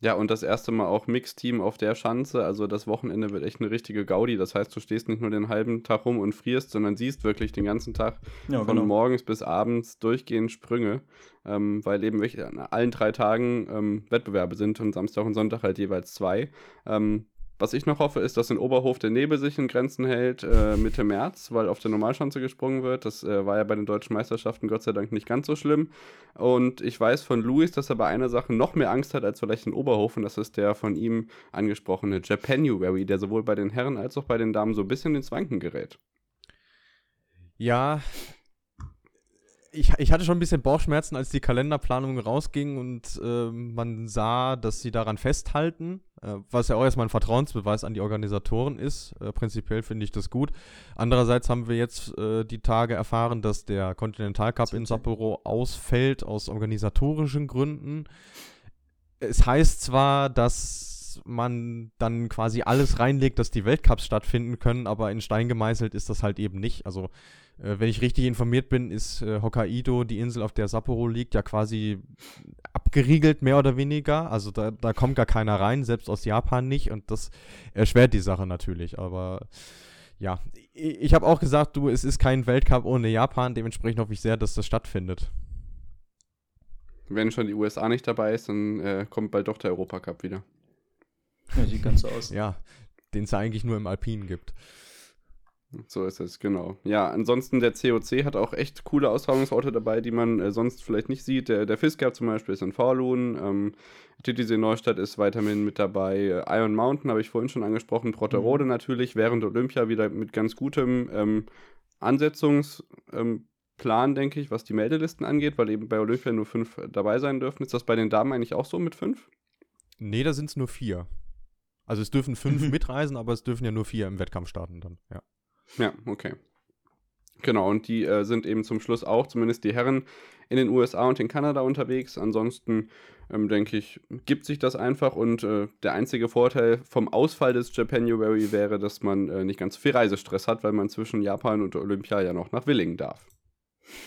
Ja, und das erste Mal auch Mixteam auf der Schanze. Also das Wochenende wird echt eine richtige Gaudi. Das heißt, du stehst nicht nur den halben Tag rum und frierst, sondern siehst wirklich den ganzen Tag ja, von genau. morgens bis abends durchgehend Sprünge, ähm, weil eben wirklich an allen drei Tagen ähm, Wettbewerbe sind und Samstag und Sonntag halt jeweils zwei. Ähm, was ich noch hoffe, ist, dass in Oberhof der Nebel sich in Grenzen hält äh, Mitte März, weil auf der Normalschanze gesprungen wird. Das äh, war ja bei den deutschen Meisterschaften Gott sei Dank nicht ganz so schlimm. Und ich weiß von Luis, dass er bei einer Sache noch mehr Angst hat als vielleicht in Oberhof. Und das ist der von ihm angesprochene Japanuary, der sowohl bei den Herren als auch bei den Damen so ein bisschen ins Wanken gerät. Ja, ich, ich hatte schon ein bisschen Bauchschmerzen, als die Kalenderplanung rausging und äh, man sah, dass sie daran festhalten, äh, was ja auch erstmal ein Vertrauensbeweis an die Organisatoren ist. Äh, prinzipiell finde ich das gut. Andererseits haben wir jetzt äh, die Tage erfahren, dass der Continental Cup in Sapporo ausfällt aus organisatorischen Gründen. Es heißt zwar, dass man dann quasi alles reinlegt, dass die Weltcups stattfinden können, aber in Stein gemeißelt ist das halt eben nicht. Also äh, wenn ich richtig informiert bin, ist äh, Hokkaido, die Insel, auf der Sapporo liegt, ja quasi abgeriegelt, mehr oder weniger. Also da, da kommt gar keiner rein, selbst aus Japan nicht. Und das erschwert die Sache natürlich. Aber ja, ich, habe auch gesagt, du, es ist kein Weltcup ohne Japan. Dementsprechend hoffe ich sehr, dass das stattfindet. Wenn schon die USA nicht dabei ist, dann äh, kommt bald doch der Europacup wieder. Ja, sieht ganz so aus. ja, den es ja eigentlich nur im Alpinen gibt. So ist es, genau. Ja, ansonsten der COC hat auch echt coole Austragungsorte dabei, die man äh, sonst vielleicht nicht sieht. Der, der Fisker zum Beispiel ist in Falun, ähm, Titisee Neustadt ist weiterhin mit dabei. Äh, Iron Mountain habe ich vorhin schon angesprochen, Protterode mhm. natürlich, während Olympia wieder mit ganz gutem ähm, Ansetzungsplan, ähm, denke ich, was die Meldelisten angeht, weil eben bei Olympia nur fünf dabei sein dürfen. Ist das bei den Damen eigentlich auch so mit fünf? Nee, da sind es nur vier. Also es dürfen fünf mhm. mitreisen, aber es dürfen ja nur vier im Wettkampf starten dann, ja. Ja, okay. Genau, und die äh, sind eben zum Schluss auch, zumindest die Herren, in den USA und in Kanada unterwegs. Ansonsten ähm, denke ich, gibt sich das einfach und äh, der einzige Vorteil vom Ausfall des Japanuary wäre, dass man äh, nicht ganz so viel Reisestress hat, weil man zwischen Japan und Olympia ja noch nach Willingen darf.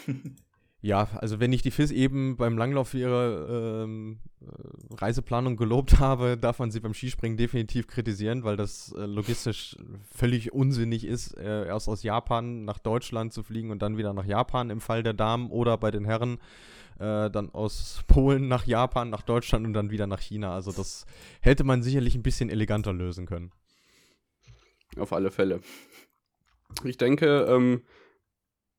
Ja, also wenn ich die FIS eben beim Langlauf für ihre ähm, äh, Reiseplanung gelobt habe, darf man sie beim Skispringen definitiv kritisieren, weil das äh, logistisch völlig unsinnig ist, äh, erst aus Japan nach Deutschland zu fliegen und dann wieder nach Japan im Fall der Damen oder bei den Herren äh, dann aus Polen nach Japan, nach Deutschland und dann wieder nach China. Also das hätte man sicherlich ein bisschen eleganter lösen können. Auf alle Fälle. Ich denke, ähm,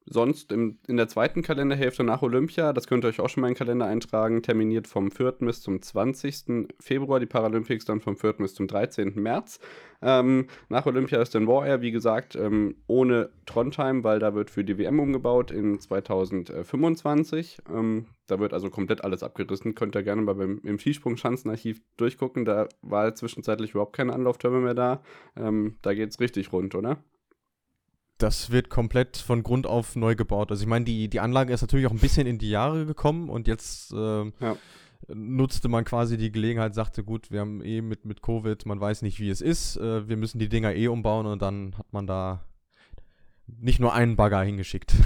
sonst im, in der zweiten Kalenderhälfte nach Olympia, das könnt ihr euch auch schon mal in den Kalender eintragen, terminiert vom 4. bis zum 20. Februar, die Paralympics dann vom 4. bis zum 13. März. Ähm, nach Olympia ist dann War Air, wie gesagt, ähm, ohne Trondheim, weil da wird für die WM umgebaut in 2025. Ähm, da wird also komplett alles abgerissen. Könnt ihr gerne mal beim, im Skisprung-Schanzenarchiv durchgucken. Da war zwischenzeitlich überhaupt keine Anlauftürme mehr da. Ähm, da geht es richtig rund, oder? Das wird komplett von Grund auf neu gebaut. Also ich meine, die, die Anlage ist natürlich auch ein bisschen in die Jahre gekommen und jetzt äh, ja. nutzte man quasi die Gelegenheit, sagte, gut, wir haben eh mit, mit Covid, man weiß nicht, wie es ist, äh, wir müssen die Dinger eh umbauen und dann hat man da nicht nur einen Bagger hingeschickt.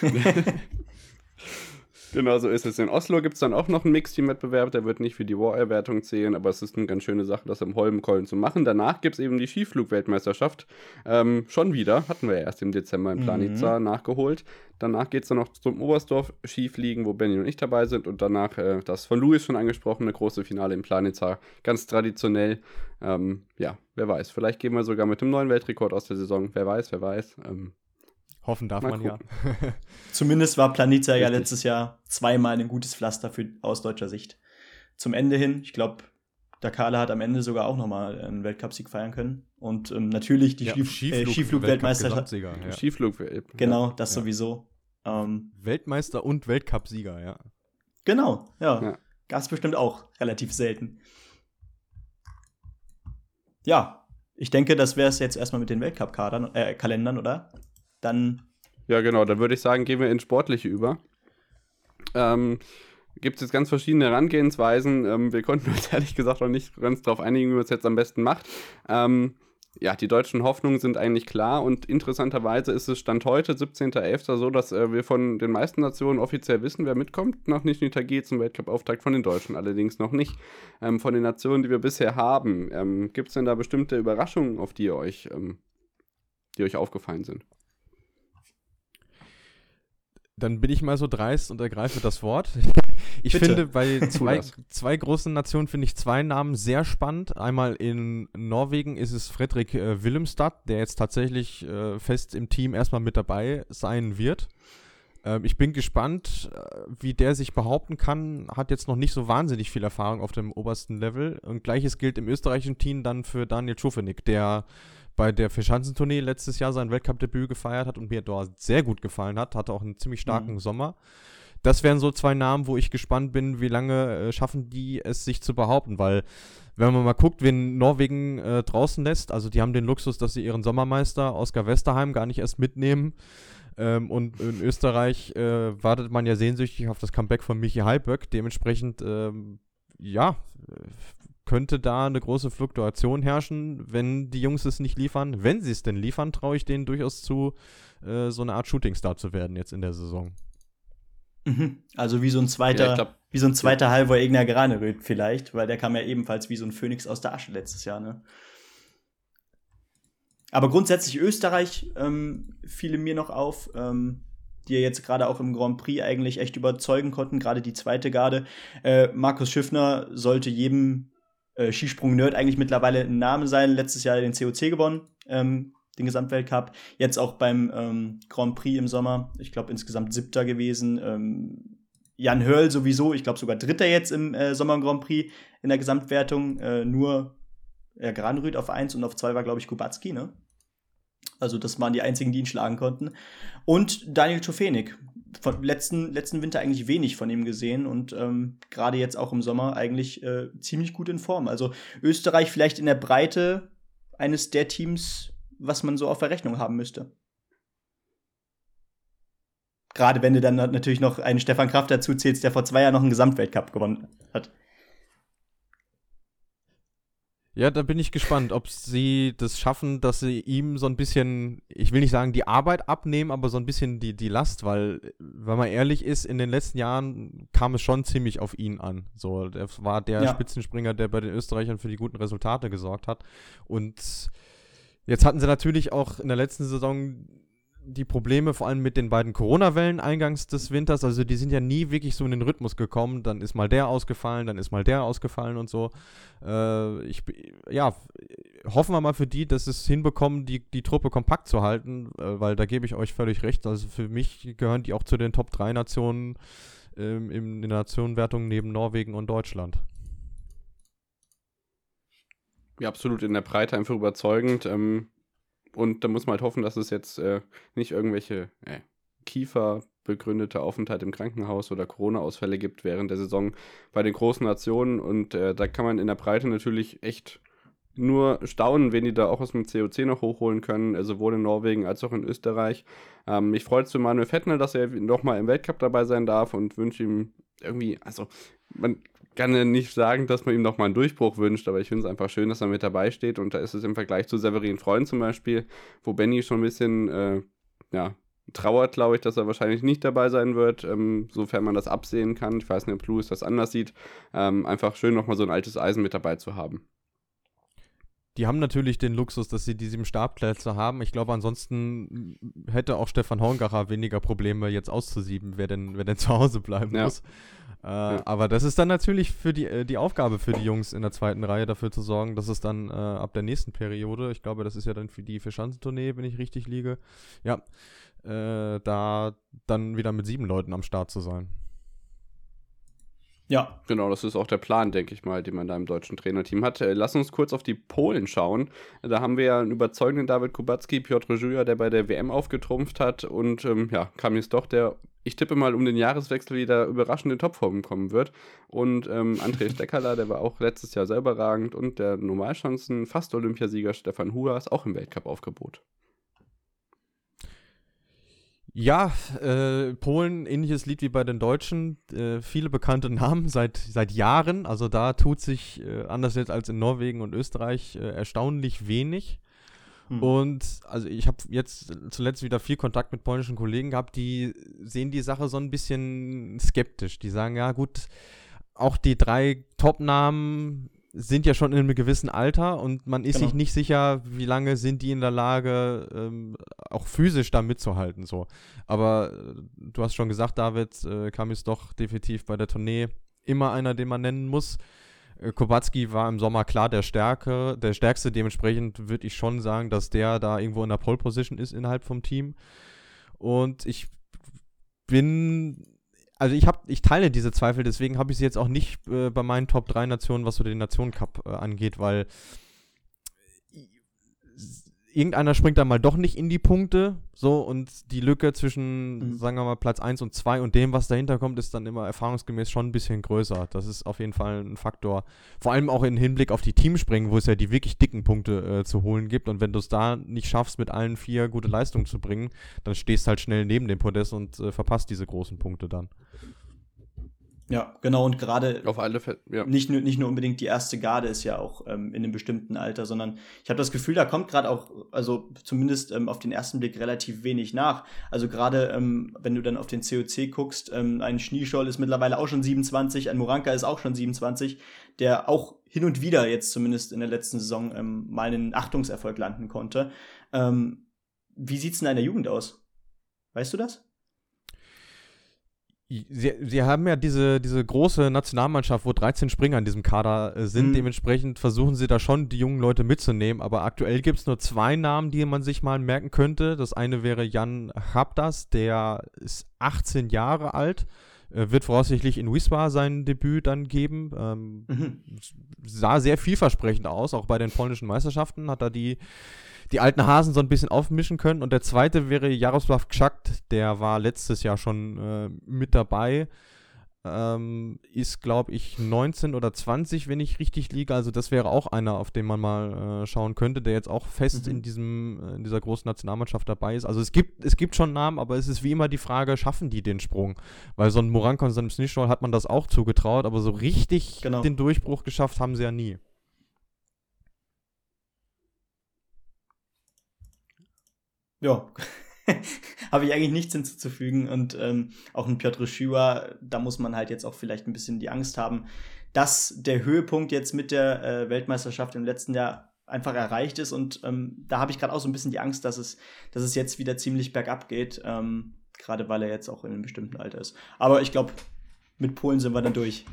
Genau so ist es. In Oslo gibt es dann auch noch einen Mixteam-Wettbewerb, der wird nicht für die War-Erwertung zählen, aber es ist eine ganz schöne Sache, das im Holmenkollen zu machen. Danach gibt es eben die Skiflug-Weltmeisterschaft. Ähm, schon wieder, hatten wir ja erst im Dezember in Planica mhm. nachgeholt. Danach geht es dann noch zum Oberstdorf Skifliegen, wo Benny und ich dabei sind. Und danach äh, das von Louis schon angesprochene große Finale in Planica. Ganz traditionell. Ähm, ja, wer weiß. Vielleicht gehen wir sogar mit dem neuen Weltrekord aus der Saison. Wer weiß, wer weiß. Ähm, Hoffen darf Mal man gucken. ja. Zumindest war Planita ja letztes Jahr zweimal ein gutes Pflaster für, aus deutscher Sicht. Zum Ende hin, ich glaube, Dakala hat am Ende sogar auch nochmal einen Weltcupsieg feiern können. Und ähm, natürlich die ja, Skiflug, äh, Skiflug-Weltmeisterschaft. Ja. Skiflug genau, das ja. sowieso. Ähm, Weltmeister und Weltcupsieger, ja. Genau, ja. ja. Gab bestimmt auch relativ selten. Ja, ich denke, das wäre es jetzt erstmal mit den Weltcup-Kalendern, äh, oder? Dann. Ja, genau, dann würde ich sagen, gehen wir ins Sportliche über. Ähm, Gibt es jetzt ganz verschiedene Herangehensweisen. Ähm, wir konnten uns ehrlich gesagt noch nicht ganz darauf einigen, wie man es jetzt am besten macht. Ähm, ja, die deutschen Hoffnungen sind eigentlich klar und interessanterweise ist es Stand heute, 17.11., so, dass äh, wir von den meisten Nationen offiziell wissen, wer mitkommt nach Nizhny Tagil zum Weltcup-Auftakt, von den Deutschen allerdings noch nicht. Ähm, von den Nationen, die wir bisher haben, ähm, gibt es denn da bestimmte Überraschungen, auf die euch, ähm, die euch aufgefallen sind? Dann bin ich mal so dreist und ergreife das Wort. Ich Bitte. finde bei zwei, zwei großen Nationen finde ich zwei Namen sehr spannend. Einmal in Norwegen ist es Fredrik äh, Willemstad, der jetzt tatsächlich äh, fest im Team erstmal mit dabei sein wird. Ähm, ich bin gespannt, äh, wie der sich behaupten kann. Hat jetzt noch nicht so wahnsinnig viel Erfahrung auf dem obersten Level. Und gleiches gilt im österreichischen Team dann für Daniel Schufenig, der bei der Vierschanzentournee letztes Jahr sein Weltcup-Debüt gefeiert hat und mir dort sehr gut gefallen hat. Hatte auch einen ziemlich starken mhm. Sommer. Das wären so zwei Namen, wo ich gespannt bin, wie lange äh, schaffen die es sich zu behaupten, weil wenn man mal guckt, wen Norwegen äh, draußen lässt, also die haben den Luxus, dass sie ihren Sommermeister Oskar Westerheim gar nicht erst mitnehmen. Ähm, und in Österreich äh, wartet man ja sehnsüchtig auf das Comeback von Michi Heiböck. Dementsprechend, ähm, ja, könnte da eine große Fluktuation herrschen, wenn die Jungs es nicht liefern. Wenn sie es denn liefern, traue ich denen durchaus zu, äh, so eine Art Shootingstar zu werden jetzt in der Saison. Mhm. Also wie so ein zweiter, ja, glaub, wie so ein zweiter ja. Halvor Egner Graneröd vielleicht, weil der kam ja ebenfalls wie so ein Phönix aus der Asche letztes Jahr, ne? Aber grundsätzlich Österreich ähm, fiel mir noch auf, ähm, die ja jetzt gerade auch im Grand Prix eigentlich echt überzeugen konnten, gerade die zweite Garde. Äh, Markus Schiffner sollte jedem äh, Skisprung-Nerd eigentlich mittlerweile ein Name sein. Letztes Jahr den COC gewonnen, ähm, den Gesamtweltcup. Jetzt auch beim ähm, Grand Prix im Sommer. Ich glaube, insgesamt siebter gewesen. Ähm, Jan Hörl sowieso, ich glaube sogar dritter jetzt im äh, Sommer Grand Prix in der Gesamtwertung. Äh, nur äh, Granrüd auf 1 und auf 2 war, glaube ich, Kubacki, ne? Also, das waren die einzigen, die ihn schlagen konnten. Und Daniel Tofenik, von letzten, letzten Winter eigentlich wenig von ihm gesehen und ähm, gerade jetzt auch im Sommer eigentlich äh, ziemlich gut in Form. Also Österreich vielleicht in der Breite eines der Teams, was man so auf der Rechnung haben müsste. Gerade wenn du dann natürlich noch einen Stefan Kraft dazu zählst, der vor zwei Jahren noch einen Gesamtweltcup gewonnen hat. Ja, da bin ich gespannt, ob sie das schaffen, dass sie ihm so ein bisschen, ich will nicht sagen die Arbeit abnehmen, aber so ein bisschen die, die Last, weil, wenn man ehrlich ist, in den letzten Jahren kam es schon ziemlich auf ihn an. So, er war der ja. Spitzenspringer, der bei den Österreichern für die guten Resultate gesorgt hat. Und jetzt hatten sie natürlich auch in der letzten Saison die Probleme vor allem mit den beiden Corona-Wellen eingangs des Winters. Also die sind ja nie wirklich so in den Rhythmus gekommen. Dann ist mal der ausgefallen, dann ist mal der ausgefallen und so. Äh, ich, ja, hoffen wir mal für die, dass es hinbekommen, die, die Truppe kompakt zu halten, äh, weil da gebe ich euch völlig recht. Also für mich gehören die auch zu den Top 3 Nationen ähm, in der Nationenwertung neben Norwegen und Deutschland. Ja, absolut in der Breite einfach überzeugend. Ähm, und da muss man halt hoffen, dass es jetzt äh, nicht irgendwelche äh, Kiefer begründete Aufenthalt im Krankenhaus oder Corona-Ausfälle gibt während der Saison bei den großen Nationen. Und äh, da kann man in der Breite natürlich echt nur staunen, wen die da auch aus dem COC noch hochholen können, äh, sowohl in Norwegen als auch in Österreich. Ähm, mich freut es für Manuel Fettner, dass er nochmal im Weltcup dabei sein darf und wünsche ihm irgendwie, also man kann ja nicht sagen, dass man ihm nochmal einen Durchbruch wünscht, aber ich finde es einfach schön, dass er mit dabei steht und da ist es im Vergleich zu Severin Freund zum Beispiel, wo Benny schon ein bisschen, äh, ja, trauert, glaube ich, dass er wahrscheinlich nicht dabei sein wird, ähm, sofern man das absehen kann. Ich weiß nicht, ob Louis das anders sieht. Ähm, einfach schön, nochmal so ein altes Eisen mit dabei zu haben. Die haben natürlich den Luxus, dass sie die sieben Stabplätze haben. Ich glaube, ansonsten hätte auch Stefan Horngacher weniger Probleme, jetzt auszusieben, wer denn, wer denn zu Hause bleiben ja. muss. Äh, ja. Aber das ist dann natürlich für die, äh, die Aufgabe für die Jungs in der zweiten Reihe, dafür zu sorgen, dass es dann äh, ab der nächsten Periode, ich glaube, das ist ja dann für die Verschanzentournee, wenn ich richtig liege, ja, äh, da dann wieder mit sieben Leuten am Start zu sein. Ja. Genau, das ist auch der Plan, denke ich mal, den man da im deutschen Trainerteam hat. Äh, lass uns kurz auf die Polen schauen. Da haben wir ja einen überzeugenden David Kubacki, Piotr Juja, der bei der WM aufgetrumpft hat und ähm, ja, Kamis doch, der ich tippe mal um den Jahreswechsel wieder überraschend in Topform kommen wird. Und ähm, André Steckerler, der war auch letztes Jahr sehr überragend und der Normalchancen fast Olympiasieger Stefan Hua ist auch im Weltcup-Aufgebot. Ja, äh, Polen, ähnliches Lied wie bei den Deutschen. Äh, viele bekannte Namen seit, seit Jahren. Also da tut sich, äh, anders jetzt als in Norwegen und Österreich, äh, erstaunlich wenig. Hm. Und also ich habe jetzt zuletzt wieder viel Kontakt mit polnischen Kollegen gehabt, die sehen die Sache so ein bisschen skeptisch. Die sagen, ja gut, auch die drei Top-Namen sind ja schon in einem gewissen Alter und man ist genau. sich nicht sicher, wie lange sind die in der Lage, ähm, auch physisch da mitzuhalten. So. Aber äh, du hast schon gesagt, David, äh, kam es doch definitiv bei der Tournee immer einer, den man nennen muss. Äh, Kowalski war im Sommer klar der Stärke, der Stärkste. Dementsprechend würde ich schon sagen, dass der da irgendwo in der Pole Position ist innerhalb vom Team. Und ich bin also ich habe, ich teile diese Zweifel, deswegen habe ich sie jetzt auch nicht äh, bei meinen Top 3 Nationen, was so den Nationen Cup äh, angeht, weil irgendeiner springt dann mal doch nicht in die Punkte, so und die Lücke zwischen, mhm. sagen wir mal, Platz 1 und 2 und dem, was dahinter kommt, ist dann immer erfahrungsgemäß schon ein bisschen größer. Das ist auf jeden Fall ein Faktor. Vor allem auch im Hinblick auf die Teamspringen, wo es ja die wirklich dicken Punkte äh, zu holen gibt und wenn du es da nicht schaffst, mit allen vier gute Leistungen zu bringen, dann stehst du halt schnell neben dem Podest und äh, verpasst diese großen Punkte dann. Ja, genau. Und gerade auf alle Fälle, ja. nicht, nur, nicht nur unbedingt die erste Garde ist ja auch ähm, in einem bestimmten Alter, sondern ich habe das Gefühl, da kommt gerade auch, also zumindest ähm, auf den ersten Blick relativ wenig nach. Also gerade ähm, wenn du dann auf den COC guckst, ähm, ein Schneescholl ist mittlerweile auch schon 27, ein Moranka ist auch schon 27, der auch hin und wieder jetzt zumindest in der letzten Saison ähm, mal einen Achtungserfolg landen konnte. Ähm, wie sieht's denn in der Jugend aus? Weißt du das? Sie, sie haben ja diese, diese große Nationalmannschaft, wo 13 Springer in diesem Kader äh, sind. Mhm. Dementsprechend versuchen sie da schon, die jungen Leute mitzunehmen. Aber aktuell gibt es nur zwei Namen, die man sich mal merken könnte. Das eine wäre Jan Habdas, der ist 18 Jahre alt. Äh, wird voraussichtlich in Wisła sein Debüt dann geben. Ähm, mhm. Sah sehr vielversprechend aus, auch bei den polnischen Meisterschaften hat er die die alten Hasen so ein bisschen aufmischen können. Und der zweite wäre Jaroslav Kschakt, der war letztes Jahr schon äh, mit dabei. ähm, ist, glaube ich, 19 oder 20, wenn ich richtig liege. Also das wäre auch einer, auf den man mal äh, schauen könnte, der jetzt auch fest mhm. in, diesem, äh, in dieser großen Nationalmannschaft dabei ist. Also es gibt, es gibt schon Namen, aber es ist wie immer die Frage, schaffen die den Sprung? Weil so ein Moranka und so einem Snishol hat man das auch zugetraut, aber so richtig genau. den Durchbruch geschafft haben sie ja nie. Ja, habe ich eigentlich nichts hinzuzufügen. Und ähm, auch ein Piotr Schüwa, da muss man halt jetzt auch vielleicht ein bisschen die Angst haben, dass der Höhepunkt jetzt mit der äh, Weltmeisterschaft im letzten Jahr einfach erreicht ist. Und ähm, da habe ich gerade auch so ein bisschen die Angst, dass es, dass es jetzt wieder ziemlich bergab geht. Ähm, gerade weil er jetzt auch in einem bestimmten Alter ist. Aber ich glaube, mit Polen sind wir dann durch.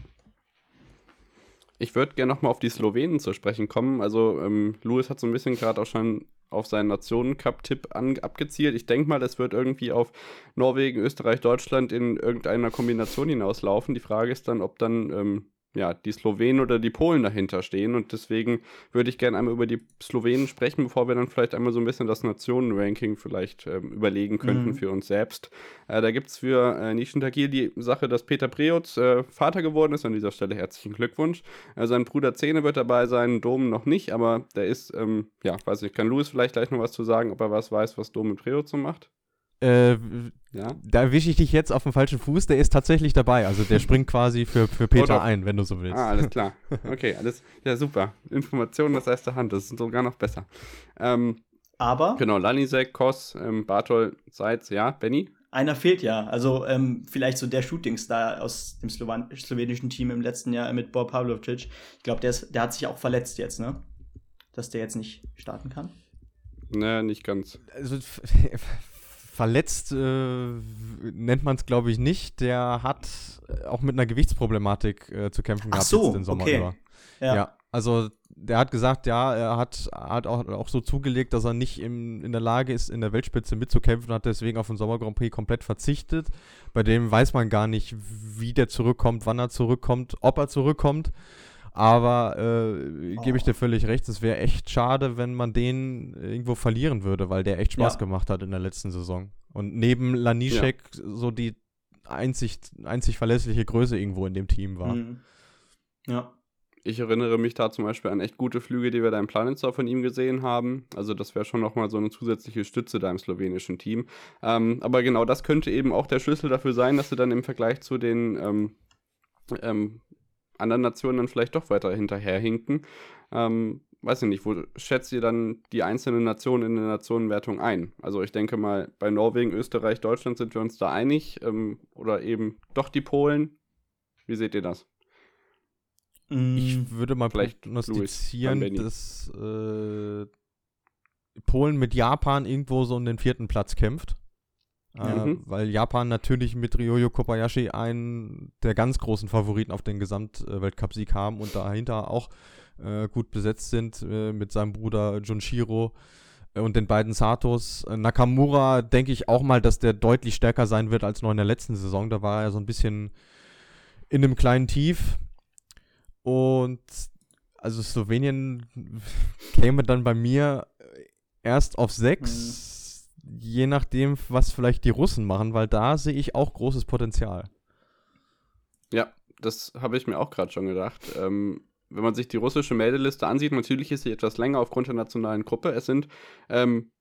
Ich würde gerne nochmal auf die Slowenen zu sprechen kommen. Also, ähm, Louis hat so ein bisschen gerade auch schon auf seinen Nationen-Cup-Tipp abgezielt. Ich denke mal, das wird irgendwie auf Norwegen, Österreich, Deutschland in irgendeiner Kombination hinauslaufen. Die Frage ist dann, ob dann ähm, ja, die Slowenen oder die Polen dahinter stehen. Und deswegen würde ich gerne einmal über die Slowenen sprechen, bevor wir dann vielleicht einmal so ein bisschen das Nationenranking vielleicht ähm, überlegen könnten mhm. für uns selbst. Äh, da gibt es für äh, Nischen Tagil die Sache, dass Peter Preutz äh, Vater geworden ist. An dieser Stelle herzlichen Glückwunsch. Äh, sein Bruder Zähne wird dabei sein, Dom noch nicht, aber der ist, ähm, ja, weiß ich, kann Louis vielleicht gleich noch was zu sagen, ob er was weiß, was Dom mit Preutz so macht? Äh, ja? Da erwische ich dich jetzt auf dem falschen Fuß. Der ist tatsächlich dabei. Also der springt quasi für, für Peter oh, ein, wenn du so willst. Ah, alles klar. Okay, alles. Ja, super. Informationen aus erster Hand. Das ist sogar noch besser. Ähm, Aber. Genau, Lanisek, Kos, ähm, Bartol, Seitz, ja, Benny? Einer fehlt ja. Also ähm, vielleicht so der Shootingstar aus dem Slowan slowenischen Team im letzten Jahr mit Bob Pavlovic. Ich glaube, der, der hat sich auch verletzt jetzt, ne? Dass der jetzt nicht starten kann. Naja, nicht ganz. Also verletzt äh, nennt man es, glaube ich, nicht. Der hat äh, auch mit einer Gewichtsproblematik äh, zu kämpfen gehabt so, jetzt den Sommer okay. über. Ja. ja. also der hat gesagt, ja, er hat, hat auch, auch so zugelegt, dass er nicht im, in der Lage ist, in der Weltspitze mitzukämpfen, und hat deswegen auf den Sommer Grand Prix komplett verzichtet. Bei dem weiß man gar nicht, wie der zurückkommt, wann er zurückkommt, ob er zurückkommt. Aber äh, oh. gebe ich dir völlig recht, es wäre echt schade, wenn man den irgendwo verlieren würde, weil der echt Spaß ja. gemacht hat in der letzten Saison. Und neben Lanischek ja. so die einzig, einzig verlässliche Größe irgendwo in dem Team war. Mhm. Ja. Ich erinnere mich da zum Beispiel an echt gute Flüge, die wir da im Planetstar von ihm gesehen haben. Also das wäre schon nochmal so eine zusätzliche Stütze da im slowenischen Team. Ähm, aber genau das könnte eben auch der Schlüssel dafür sein, dass sie dann im Vergleich zu den ähm, ähm, anderen Nationen dann vielleicht doch weiter hinterherhinken. Ähm, weiß ich nicht, wo schätzt ihr dann die einzelnen Nationen in der Nationenwertung ein? Also ich denke mal, bei Norwegen, Österreich, Deutschland sind wir uns da einig ähm, oder eben doch die Polen. Wie seht ihr das? Mm, ich würde mal vielleicht prognostizieren, dass äh, Polen mit Japan irgendwo so um den vierten Platz kämpft. Äh, mhm. Weil Japan natürlich mit Ryoyo Kobayashi einen der ganz großen Favoriten auf den Gesamtweltcup-Sieg haben und dahinter auch äh, gut besetzt sind äh, mit seinem Bruder Junshiro äh, und den beiden Satos. Äh, Nakamura denke ich auch mal, dass der deutlich stärker sein wird als noch in der letzten Saison. Da war er so ein bisschen in einem kleinen Tief. Und also Slowenien käme dann bei mir erst auf 6 je nachdem, was vielleicht die Russen machen, weil da sehe ich auch großes Potenzial. Ja, das habe ich mir auch gerade schon gedacht. Ähm, wenn man sich die russische Meldeliste ansieht, natürlich ist sie etwas länger aufgrund der nationalen Gruppe. Es sind ähm,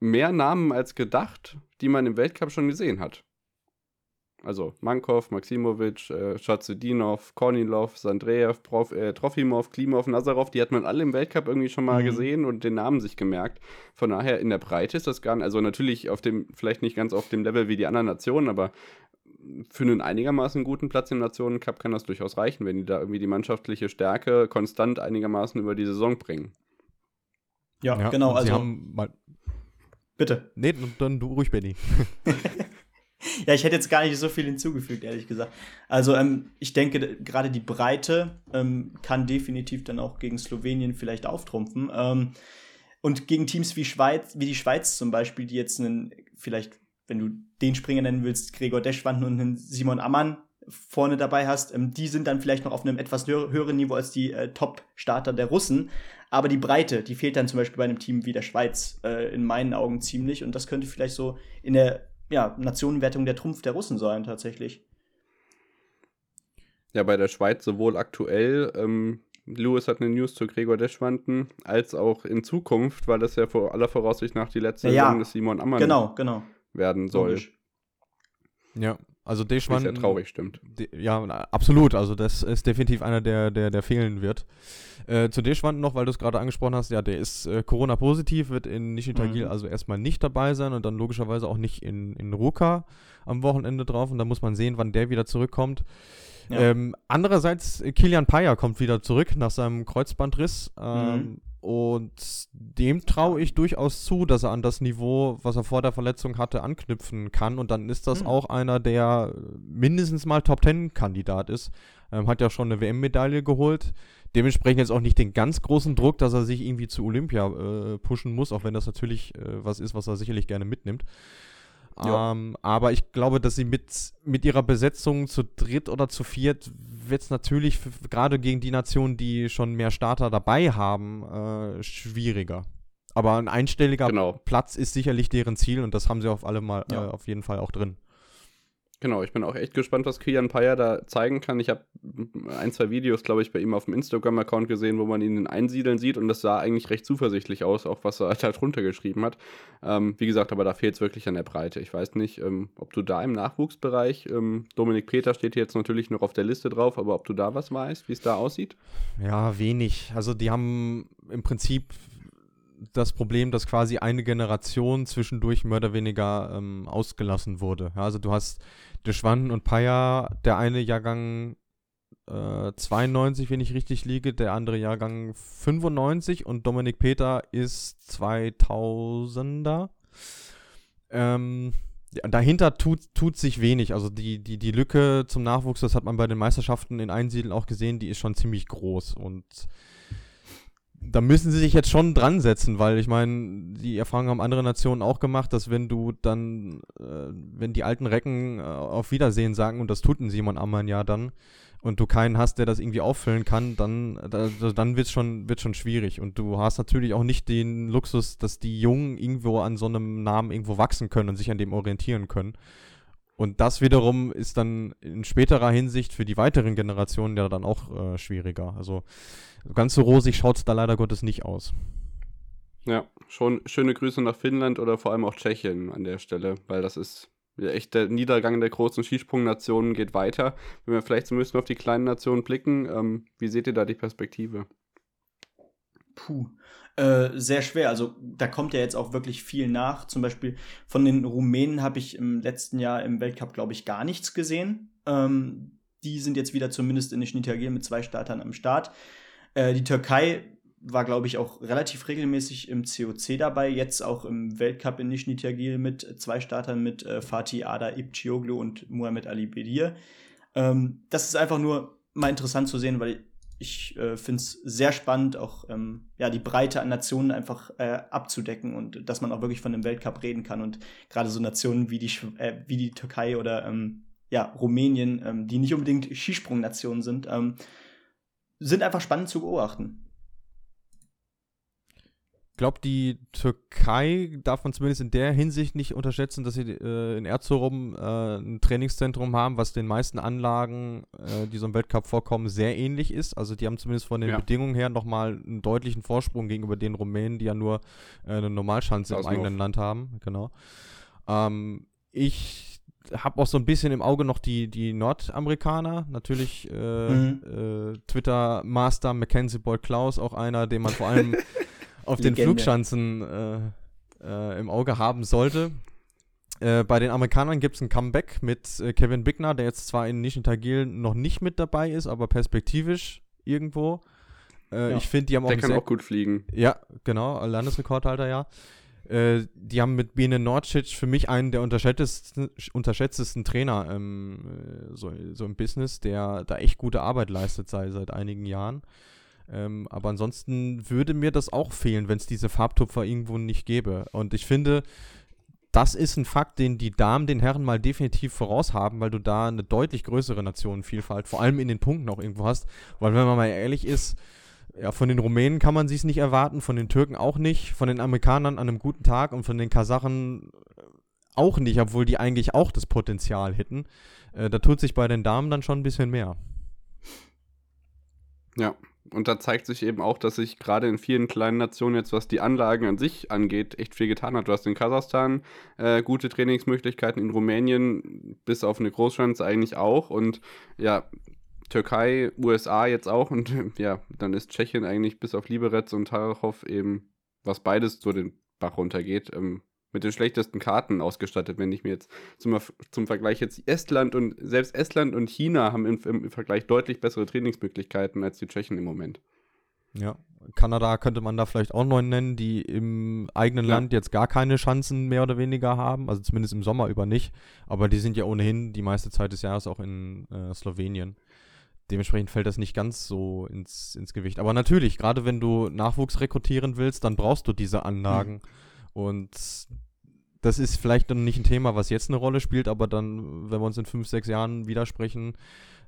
mehr Namen als gedacht, die man im Weltcup schon gesehen hat. Also Mankov, Maximovic, äh, Schazudinov, Kornilov, Sandreev, Prof, äh, Trofimov, Klimov, Nazarov, die hat man alle im Weltcup irgendwie schon mal mhm. gesehen und den Namen sich gemerkt. Von daher in der Breite ist das gar nicht, also natürlich auf dem, vielleicht nicht ganz auf dem Level wie die anderen Nationen, aber für einen einigermaßen guten Platz im Nationencup kann das durchaus reichen, wenn die da irgendwie die mannschaftliche Stärke konstant einigermaßen über die Saison bringen. Ja, ja genau. Also, haben mal Bitte. Nee, dann du ruhig, Benny. ja, ich hätte jetzt gar nicht so viel hinzugefügt, ehrlich gesagt. Also, ähm, ich denke, gerade die Breite ähm, kann definitiv dann auch gegen Slowenien vielleicht auftrumpfen. Ähm, und gegen Teams wie, Schweiz, wie die Schweiz zum Beispiel, die jetzt einen, vielleicht, wenn du den Springer nennen willst, Gregor Deschwanden und einen Simon Ammann vorne dabei hast, ähm, die sind dann vielleicht noch auf einem etwas höheren Niveau als die äh, Top-Starter der Russen. Aber die Breite, die fehlt dann zum Beispiel bei einem Team wie der Schweiz äh, in meinen Augen ziemlich. Und das könnte vielleicht so in der ja, Nationenwertung der Trumpf der Russen sein, tatsächlich. ja bei der Schweiz sowohl aktuell, ähm, Lewis hat eine News zu Gregor Deschwanden, als auch in Zukunft, weil das ja vor aller Voraussicht nach die letzte Ja. Saison des Simon Ammann Genau, genau. werden soll. Logisch. Ja, also Was Deschwand. sehr traurig stimmt. De- Ja, absolut. Also das ist definitiv einer, der, der, der fehlen wird. Äh, zu Deschwand noch, weil du es gerade angesprochen hast, ja, der ist äh, Corona-positiv, wird in Nishitagil Mhm. also erstmal nicht dabei sein und dann logischerweise auch nicht in, in Ruka am Wochenende drauf und da muss man sehen, wann der wieder zurückkommt. Ja. Ähm, andererseits, Kilian Paya kommt wieder zurück nach seinem Kreuzbandriss. Ähm, Mhm. Und dem traue ich durchaus zu, dass er an das Niveau, was er vor der Verletzung hatte, anknüpfen kann. Und dann ist das Mhm. auch einer, der mindestens mal Top Ten-Kandidat ist. Ähm, hat ja schon eine WM-Medaille geholt. Dementsprechend jetzt auch nicht den ganz großen Druck, dass er sich irgendwie zu Olympia äh, pushen muss, auch wenn das natürlich äh, was ist, was er sicherlich gerne mitnimmt. Ja. Ähm, aber ich glaube, dass sie mit, mit ihrer Besetzung zu dritt oder zu viert wird es natürlich gerade gegen die Nationen, die schon mehr Starter dabei haben, äh, schwieriger. Aber ein einstelliger Genau. Platz ist sicherlich deren Ziel und das haben sie auf alle mal Ja. äh, auf jeden Fall auch drin. Genau, ich bin auch echt gespannt, was Kilian Paya da zeigen kann. Ich habe ein, zwei Videos, glaube ich, bei ihm auf dem Instagram-Account gesehen, wo man ihn in Einsiedeln sieht und das sah eigentlich recht zuversichtlich aus, auch was er da drunter geschrieben hat. Ähm, wie gesagt, aber da fehlt es wirklich an der Breite. Ich weiß nicht, ähm, ob du da im Nachwuchsbereich, ähm, Dominik Peter steht jetzt natürlich noch auf der Liste drauf, aber ob du da was weißt, wie es da aussieht? Ja, wenig. Also die haben im Prinzip das Problem, dass quasi eine Generation zwischendurch mehr oder weniger ähm, ausgelassen wurde. Ja, also du hast Deschwanden und Paya, der eine Jahrgang äh, 92, wenn ich richtig liege, der andere Jahrgang 95 und Dominik Peter ist 2000er. Ähm, dahinter tut, tut sich wenig. Also die, die, die Lücke zum Nachwuchs, das hat man bei den Meisterschaften in Einsiedeln auch gesehen, die ist schon ziemlich groß. Und da müssen sie sich jetzt schon dran setzen, weil ich meine, die Erfahrung haben andere Nationen auch gemacht, dass wenn du dann, äh, wenn die alten Recken äh, auf Wiedersehen sagen, und das tut ein Simon Ammann ja dann, und du keinen hast, der das irgendwie auffüllen kann, dann, da, dann wird es schon, wird's schon schwierig. Und du hast natürlich auch nicht den Luxus, dass die Jungen irgendwo an so einem Namen irgendwo wachsen können und sich an dem orientieren können. Und das wiederum ist dann in späterer Hinsicht für die weiteren Generationen ja dann auch äh, schwieriger. Also ganz so rosig schaut es da leider Gottes nicht aus. Ja, schon schöne Grüße nach Finnland oder vor allem auch Tschechien an der Stelle, weil das ist ja echt der Niedergang der großen Skisprungnationen geht weiter. Wenn wir vielleicht so ein bisschen auf die kleinen Nationen blicken, ähm, wie seht ihr da die Perspektive? Puh. Äh, sehr schwer. Also da kommt ja jetzt auch wirklich viel nach. Zum Beispiel von den Rumänen habe ich im letzten Jahr im Weltcup, glaube ich, gar nichts gesehen. Ähm, die sind jetzt wieder zumindest in Nizhny mit zwei Startern am Start. Äh, die Türkei war, glaube ich, auch relativ regelmäßig im COC dabei. Jetzt auch im Weltcup in Nizhny mit zwei Startern mit äh, Fatih Ada Ipcioglu und Muhammed Ali Bedir. Ähm, das ist einfach nur mal interessant zu sehen, weil ich äh, finde es sehr spannend, auch ähm, ja, die Breite an Nationen einfach äh, abzudecken und dass man auch wirklich von einem Weltcup reden kann. Und gerade so Nationen wie die, Schw- äh, wie die Türkei oder ähm, ja, Rumänien, ähm, die nicht unbedingt Skisprungnationen sind, ähm, sind einfach spannend zu beobachten. Ich glaube, die Türkei darf man zumindest in der Hinsicht nicht unterschätzen, dass sie äh, in Erzurum äh, ein Trainingszentrum haben, was den meisten Anlagen, äh, die so im Weltcup vorkommen, sehr ähnlich ist. Also die haben zumindest von den Ja. Bedingungen her nochmal einen deutlichen Vorsprung gegenüber den Rumänen, die ja nur äh, eine Normalschanze im eigenen Land haben. Genau. Ähm, ich habe auch so ein bisschen im Auge noch die, die Nordamerikaner. Natürlich äh, Mhm. äh, Twitter-Master Mackenzie Boyd Klaus, auch einer, den man vor allem auf den Legende. Flugschanzen äh, äh, im Auge haben sollte. Äh, bei den Amerikanern gibt es ein Comeback mit äh, Kevin Bickner, der jetzt zwar in Nischen Tagil noch nicht mit dabei ist, aber perspektivisch irgendwo. Ja. Ich finde, die haben auch Der kann auch gut fliegen. ja, genau, Landesrekordhalter, ja. Die haben mit Bene Norcic für mich einen der unterschätztesten, unterschätztesten Trainer ähm, äh, so, so im Business, der da echt gute Arbeit leistet seit, seit einigen Jahren. Ähm, aber ansonsten würde mir das auch fehlen, wenn es diese Farbtupfer irgendwo nicht gäbe. Und ich finde, das ist ein Fakt, den die Damen den Herren mal definitiv voraus haben, weil du da eine deutlich größere Nationenvielfalt, vor allem in den Punkten auch irgendwo hast. Weil wenn man mal ehrlich ist, ja, von den Rumänen kann man sich nicht erwarten, von den Türken auch nicht, von den Amerikanern an einem guten Tag und von den Kasachen äh, auch nicht, obwohl die eigentlich auch das Potenzial hätten. Äh, da tut sich bei den Damen dann schon ein bisschen mehr. Ja, und da zeigt sich eben auch, dass sich gerade in vielen kleinen Nationen jetzt, was die Anlagen an sich angeht, echt viel getan hat. Du hast in Kasachstan äh, gute Trainingsmöglichkeiten, in Rumänien bis auf eine Großschanze eigentlich auch und ja, Türkei, USA jetzt auch und ja, dann ist Tschechien eigentlich bis auf Liberec und Tarachow eben, was beides so den Bach runtergeht, ähm, mit den schlechtesten Karten ausgestattet, wenn ich mir jetzt zum, zum Vergleich jetzt Estland und selbst Estland und China haben im, im Vergleich deutlich bessere Trainingsmöglichkeiten als die Tschechen im Moment. Ja, Kanada könnte man da vielleicht auch neu nennen, die im eigenen ja. Land jetzt gar keine Chancen mehr oder weniger haben, also zumindest im Sommer über nicht, aber die sind ja ohnehin die meiste Zeit des Jahres auch in äh, Slowenien. Dementsprechend fällt das nicht ganz so ins, ins Gewicht. Aber natürlich, gerade wenn du Nachwuchs rekrutieren willst, dann brauchst du diese Anlagen. Mhm. Und das ist vielleicht dann nicht ein Thema, was jetzt eine Rolle spielt, aber dann, wenn wir uns in fünf, sechs Jahren widersprechen,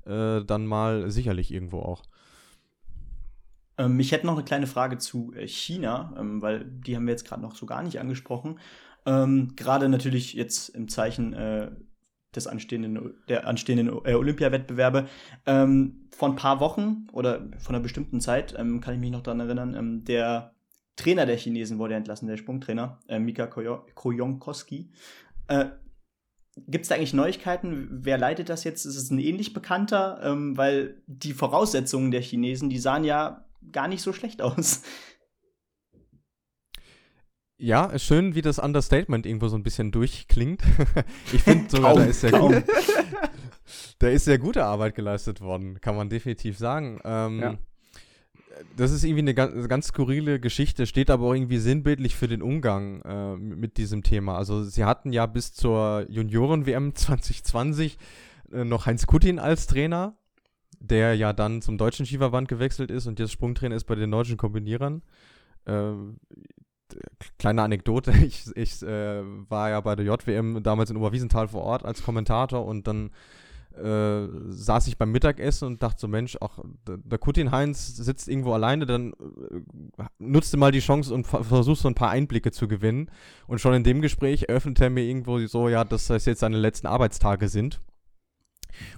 äh, dann mal sicherlich irgendwo auch. Ähm, ich hätte noch eine kleine Frage zu äh, China, ähm, weil die haben wir jetzt gerade noch so gar nicht angesprochen. Ähm, gerade natürlich jetzt im Zeichen äh, des anstehenden, der anstehenden äh, Olympiawettbewerbe. Ähm, vor ein paar Wochen oder von einer bestimmten Zeit ähm, kann ich mich noch daran erinnern, ähm, der Trainer der Chinesen wurde entlassen, der Sprungtrainer, äh, Mika Koyonkowski. Äh, Gibt es da eigentlich Neuigkeiten? Wer leitet das jetzt? Ist es ein ähnlich bekannter? Ähm, weil die Voraussetzungen der Chinesen, die sahen ja gar nicht so schlecht aus. Ja, ist schön, wie das Understatement irgendwo so ein bisschen durchklingt. ich finde sogar, da ist sehr gut. da ist sehr gute Arbeit geleistet worden, kann man definitiv sagen. Ähm, ja das ist irgendwie eine ganz, ganz, skurrile Geschichte, steht aber auch irgendwie sinnbildlich für den Umgang äh, mit diesem Thema. Also sie hatten ja bis zur Junioren-WM 2020 äh, noch Heinz Kutin als Trainer, der ja dann zum deutschen Skiverband gewechselt ist und jetzt Sprungtrainer ist bei den deutschen Kombinierern. Äh, kleine Anekdote, ich, ich äh, war ja bei der JWM damals in Oberwiesenthal vor Ort als Kommentator und dann äh, saß ich beim Mittagessen und dachte so, Mensch, auch der Kutin Heinz sitzt irgendwo alleine, dann äh, nutzt mal die Chance und versuchst so ein paar Einblicke zu gewinnen. Und schon in dem Gespräch eröffnet er mir irgendwo so, ja, dass das jetzt seine letzten Arbeitstage sind.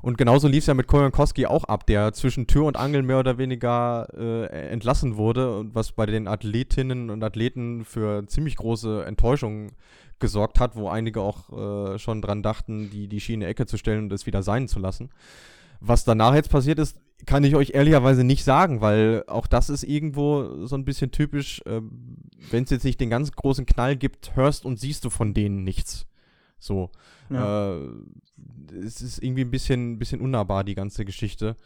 Und genauso lief es ja mit Kojankowski auch ab, der zwischen Tür und Angel mehr oder weniger äh, entlassen wurde und was bei den Athletinnen und Athleten für ziemlich große Enttäuschung gesorgt hat, wo einige auch äh, schon dran dachten, die, die Schiene Ecke zu stellen und es wieder sein zu lassen. Was danach jetzt passiert ist, kann ich euch ehrlicherweise nicht sagen, weil auch das ist irgendwo so ein bisschen typisch. Äh, Wenn es jetzt nicht den ganz großen Knall gibt, hörst und siehst du von denen nichts. So. Ja. Äh, es ist irgendwie ein bisschen, bisschen unnahbar, die ganze Geschichte.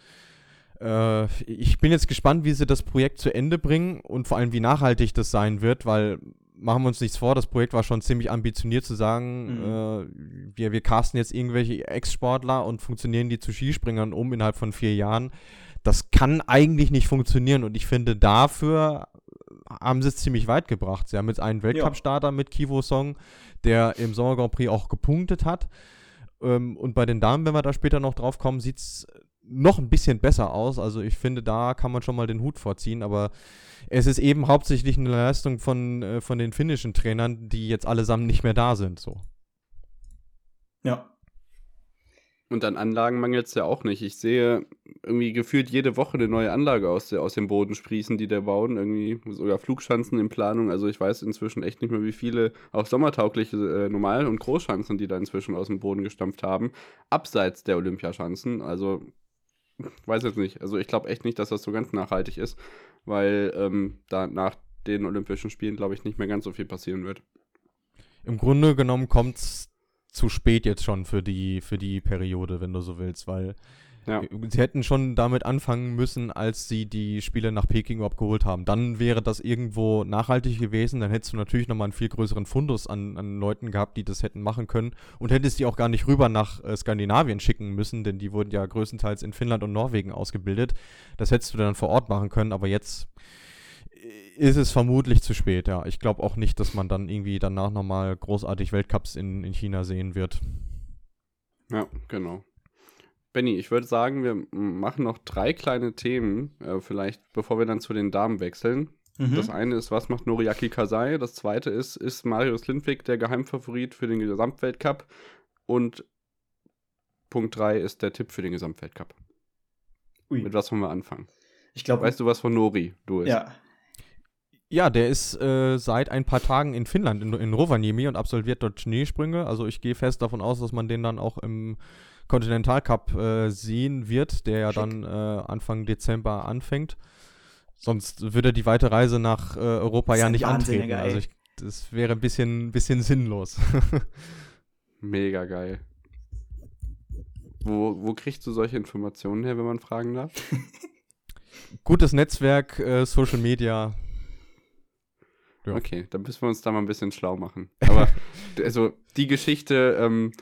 Äh, ich bin jetzt gespannt, wie sie das Projekt zu Ende bringen und vor allem, wie nachhaltig das sein wird, weil machen wir uns nichts vor, das Projekt war schon ziemlich ambitioniert zu sagen, mhm. äh, wir, wir casten jetzt irgendwelche Ex-Sportler und funktionieren die zu Skispringern um innerhalb von vier Jahren. Das kann eigentlich nicht funktionieren und ich finde, dafür haben sie es ziemlich weit gebracht. Sie haben jetzt einen Weltcup-Starter ja. mit Kivo Song, der im Sommer Grand Prix auch gepunktet hat. Ähm, und bei den Damen, wenn wir da später noch drauf kommen, sieht es noch ein bisschen besser aus. Also ich finde, da kann man schon mal den Hut vorziehen, aber es ist eben hauptsächlich eine Leistung von, äh, von den finnischen Trainern, die jetzt allesamt nicht mehr da sind. So. Ja. Und an Anlagen mangelt es ja auch nicht. Ich sehe irgendwie gefühlt jede Woche eine neue Anlage aus, der, aus dem Boden sprießen, die der bauen. Irgendwie sogar Flugschanzen in Planung. Also ich weiß inzwischen echt nicht mehr, wie viele auch sommertaugliche äh, Normal- und Großschanzen, die da inzwischen aus dem Boden gestampft haben. Abseits der Olympiaschanzen. Also weiß jetzt nicht. Also ich glaube echt nicht, dass das so ganz nachhaltig ist weil ähm, da nach den Olympischen Spielen, glaube ich, nicht mehr ganz so viel passieren wird. Im Grunde genommen kommt es zu spät jetzt schon für die, für die Periode, wenn du so willst, weil ja. Sie hätten schon damit anfangen müssen, als sie die Spiele nach Peking überhaupt geholt haben. Dann wäre das irgendwo nachhaltig gewesen. Dann hättest du natürlich nochmal einen viel größeren Fundus an, an Leuten gehabt, die das hätten machen können. Und hättest die auch gar nicht rüber nach äh, Skandinavien schicken müssen, denn die wurden ja größtenteils in Finnland und Norwegen ausgebildet. Das hättest du dann vor Ort machen können. Aber jetzt ist es vermutlich zu spät, ja. Ich glaube auch nicht, dass man dann irgendwie danach nochmal großartig Weltcups in, in China sehen wird. Ja, genau. Benny, ich würde sagen, wir machen noch drei kleine Themen, äh, vielleicht bevor wir dann zu den Damen wechseln. Mhm. Das eine ist, was macht Noriaki Kasai? Das zweite ist, ist Marius Lindwig der Geheimfavorit für den Gesamtweltcup? Und Punkt drei ist der Tipp für den Gesamtweltcup. Ui. Mit was wollen wir anfangen? Ich glaube. Weißt du, was von Nori du ist? Ja. Ja, der ist äh, seit ein paar Tagen in Finnland, in, in Rovaniemi und absolviert dort Schneesprünge. Also ich gehe fest davon aus, dass man den dann auch im Continental Cup äh, sehen wird, der ja Schick. dann äh, Anfang Dezember anfängt. Sonst würde die weite Reise nach äh, Europa ja nicht antreten. Also ich, das wäre ein bisschen, bisschen sinnlos. Mega geil. Wo, wo kriegst du solche Informationen her, wenn man fragen darf? Gutes Netzwerk, äh, Social Media. Ja. Okay, dann müssen wir uns da mal ein bisschen schlau machen. Aber also die Geschichte, ähm,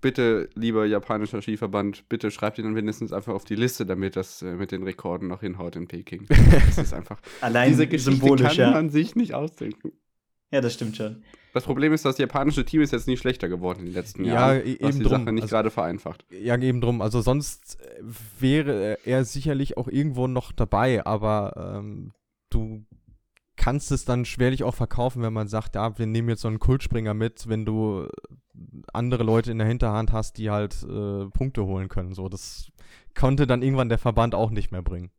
bitte, lieber japanischer Skiverband, bitte schreibt ihn dann mindestens einfach auf die Liste, damit das äh, mit den Rekorden noch hinhaut in Peking. Das ist einfach. Allein diese Geschichte symbolisch, kann man sich nicht ausdenken. Ja, das stimmt schon. Das Problem ist, das japanische Team ist jetzt nicht schlechter geworden in den letzten ja, Jahren, was die drum. Sache nicht also, gerade vereinfacht. Ja, eben drum. Also sonst äh, wäre er sicherlich auch irgendwo noch dabei, aber ähm, du kannst es dann schwerlich auch verkaufen, wenn man sagt, ja, wir nehmen jetzt so einen Kultspringer mit, wenn du andere Leute in der Hinterhand hast, die halt äh, Punkte holen können. So, das konnte dann irgendwann der Verband auch nicht mehr bringen.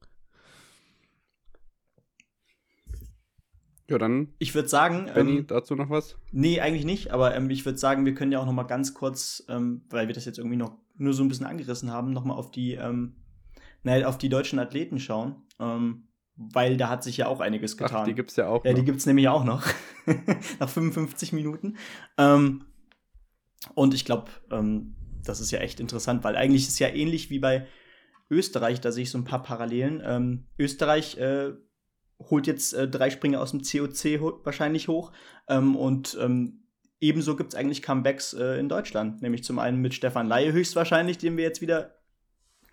Ja, dann. Ich würde sagen. Benny, ähm, dazu noch was? Nee, eigentlich nicht, aber ähm, ich würde sagen, wir können ja auch noch mal ganz kurz, ähm, weil wir das jetzt irgendwie noch nur so ein bisschen angerissen haben, noch mal auf die, ähm, naja, auf die deutschen Athleten schauen. Ähm, weil da hat sich ja auch einiges getan. Ach, die gibt's ja auch Ja, noch. die gibt's nämlich auch noch. Nach 55 Minuten. Ähm, und ich glaube, ähm, das ist ja echt interessant, weil eigentlich ist es ja ähnlich wie bei Österreich, da sehe ich so ein paar Parallelen. Ähm, Österreich äh, holt jetzt äh, drei Springer aus dem COC ho wahrscheinlich hoch. Ähm, und ähm, ebenso gibt es eigentlich Comebacks äh, in Deutschland. Nämlich zum einen mit Stefan Laie höchstwahrscheinlich, den wir jetzt wieder,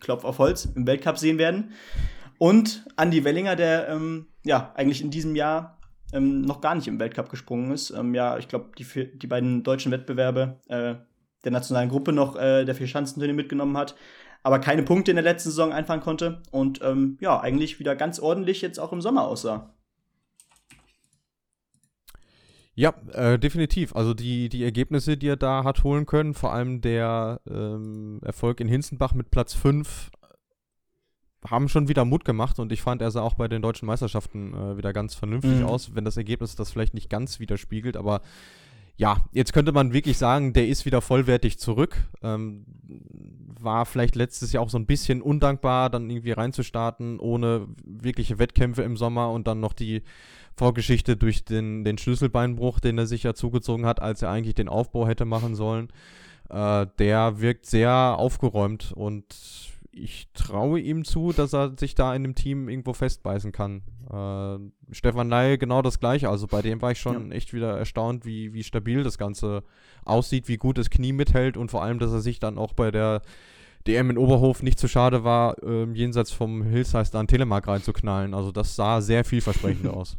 Klopf auf Holz, im Weltcup sehen werden. Und Andy Wellinger, der ähm, ja eigentlich in diesem Jahr ähm, noch gar nicht im Weltcup gesprungen ist. Ähm, ja, ich glaube, die, die beiden deutschen Wettbewerbe äh, der nationalen Gruppe noch äh, der Vier-Schanzenturnier mitgenommen hat aber keine Punkte in der letzten Saison einfahren konnte und ähm, ja, eigentlich wieder ganz ordentlich jetzt auch im Sommer aussah. Ja, äh, definitiv. Also die, die Ergebnisse, die er da hat holen können, vor allem der ähm, Erfolg in Hinzenbach mit Platz 5, haben schon wieder Mut gemacht und ich fand, er sah auch bei den deutschen Meisterschaften äh, wieder ganz vernünftig mhm. aus, wenn das Ergebnis das vielleicht nicht ganz widerspiegelt, aber ja, jetzt könnte man wirklich sagen, der ist wieder vollwertig zurück. Ähm, war vielleicht letztes Jahr auch so ein bisschen undankbar, dann irgendwie reinzustarten, ohne wirkliche Wettkämpfe im Sommer und dann noch die Vorgeschichte durch den, den Schlüsselbeinbruch, den er sich ja zugezogen hat, als er eigentlich den Aufbau hätte machen sollen. Äh, der wirkt sehr aufgeräumt und ich traue ihm zu, dass er sich da in dem Team irgendwo festbeißen kann. Äh, Stefan Ney genau das gleiche. Also bei dem war ich schon ja. echt wieder erstaunt, wie, wie stabil das Ganze aussieht, wie gut das Knie mithält und vor allem, dass er sich dann auch bei der DM in Oberhof nicht zu schade war, äh, jenseits vom Hillsize da einen Telemark reinzuknallen. Also das sah sehr vielversprechend aus.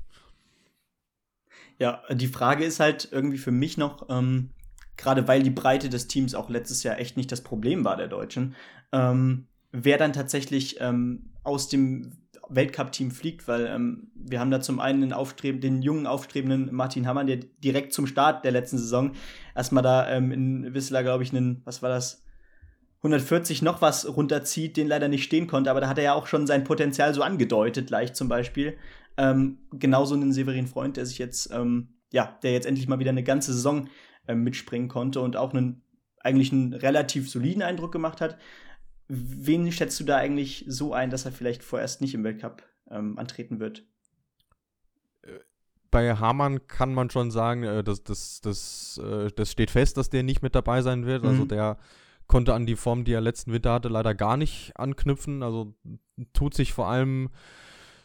Ja, die Frage ist halt irgendwie für mich noch, ähm, gerade weil die Breite des Teams auch letztes Jahr echt nicht das Problem war der Deutschen, ähm, wer dann tatsächlich ähm, aus dem Weltcup-Team fliegt, weil ähm, wir haben da zum einen den, Aufstreben, den jungen, aufstrebenden Martin Hammann, der direkt zum Start der letzten Saison erstmal da ähm, in Wissler, glaube ich, einen, was war das, 140 noch was runterzieht, den leider nicht stehen konnte, aber da hat er ja auch schon sein Potenzial so angedeutet, leicht zum Beispiel. Ähm, genauso einen Severin Freund, der sich jetzt, ähm, ja, der jetzt endlich mal wieder eine ganze Saison ähm, mitspringen konnte und auch einen eigentlich einen relativ soliden Eindruck gemacht hat. Wen schätzt du da eigentlich so ein, dass er vielleicht vorerst nicht im Weltcup ähm, antreten wird? Bei Hamann kann man schon sagen, äh, das, das, das, äh, das steht fest, dass der nicht mit dabei sein wird. Also mhm. Also der konnte an die Form, die er letzten Winter hatte, leider gar nicht anknüpfen. Also tut sich vor allem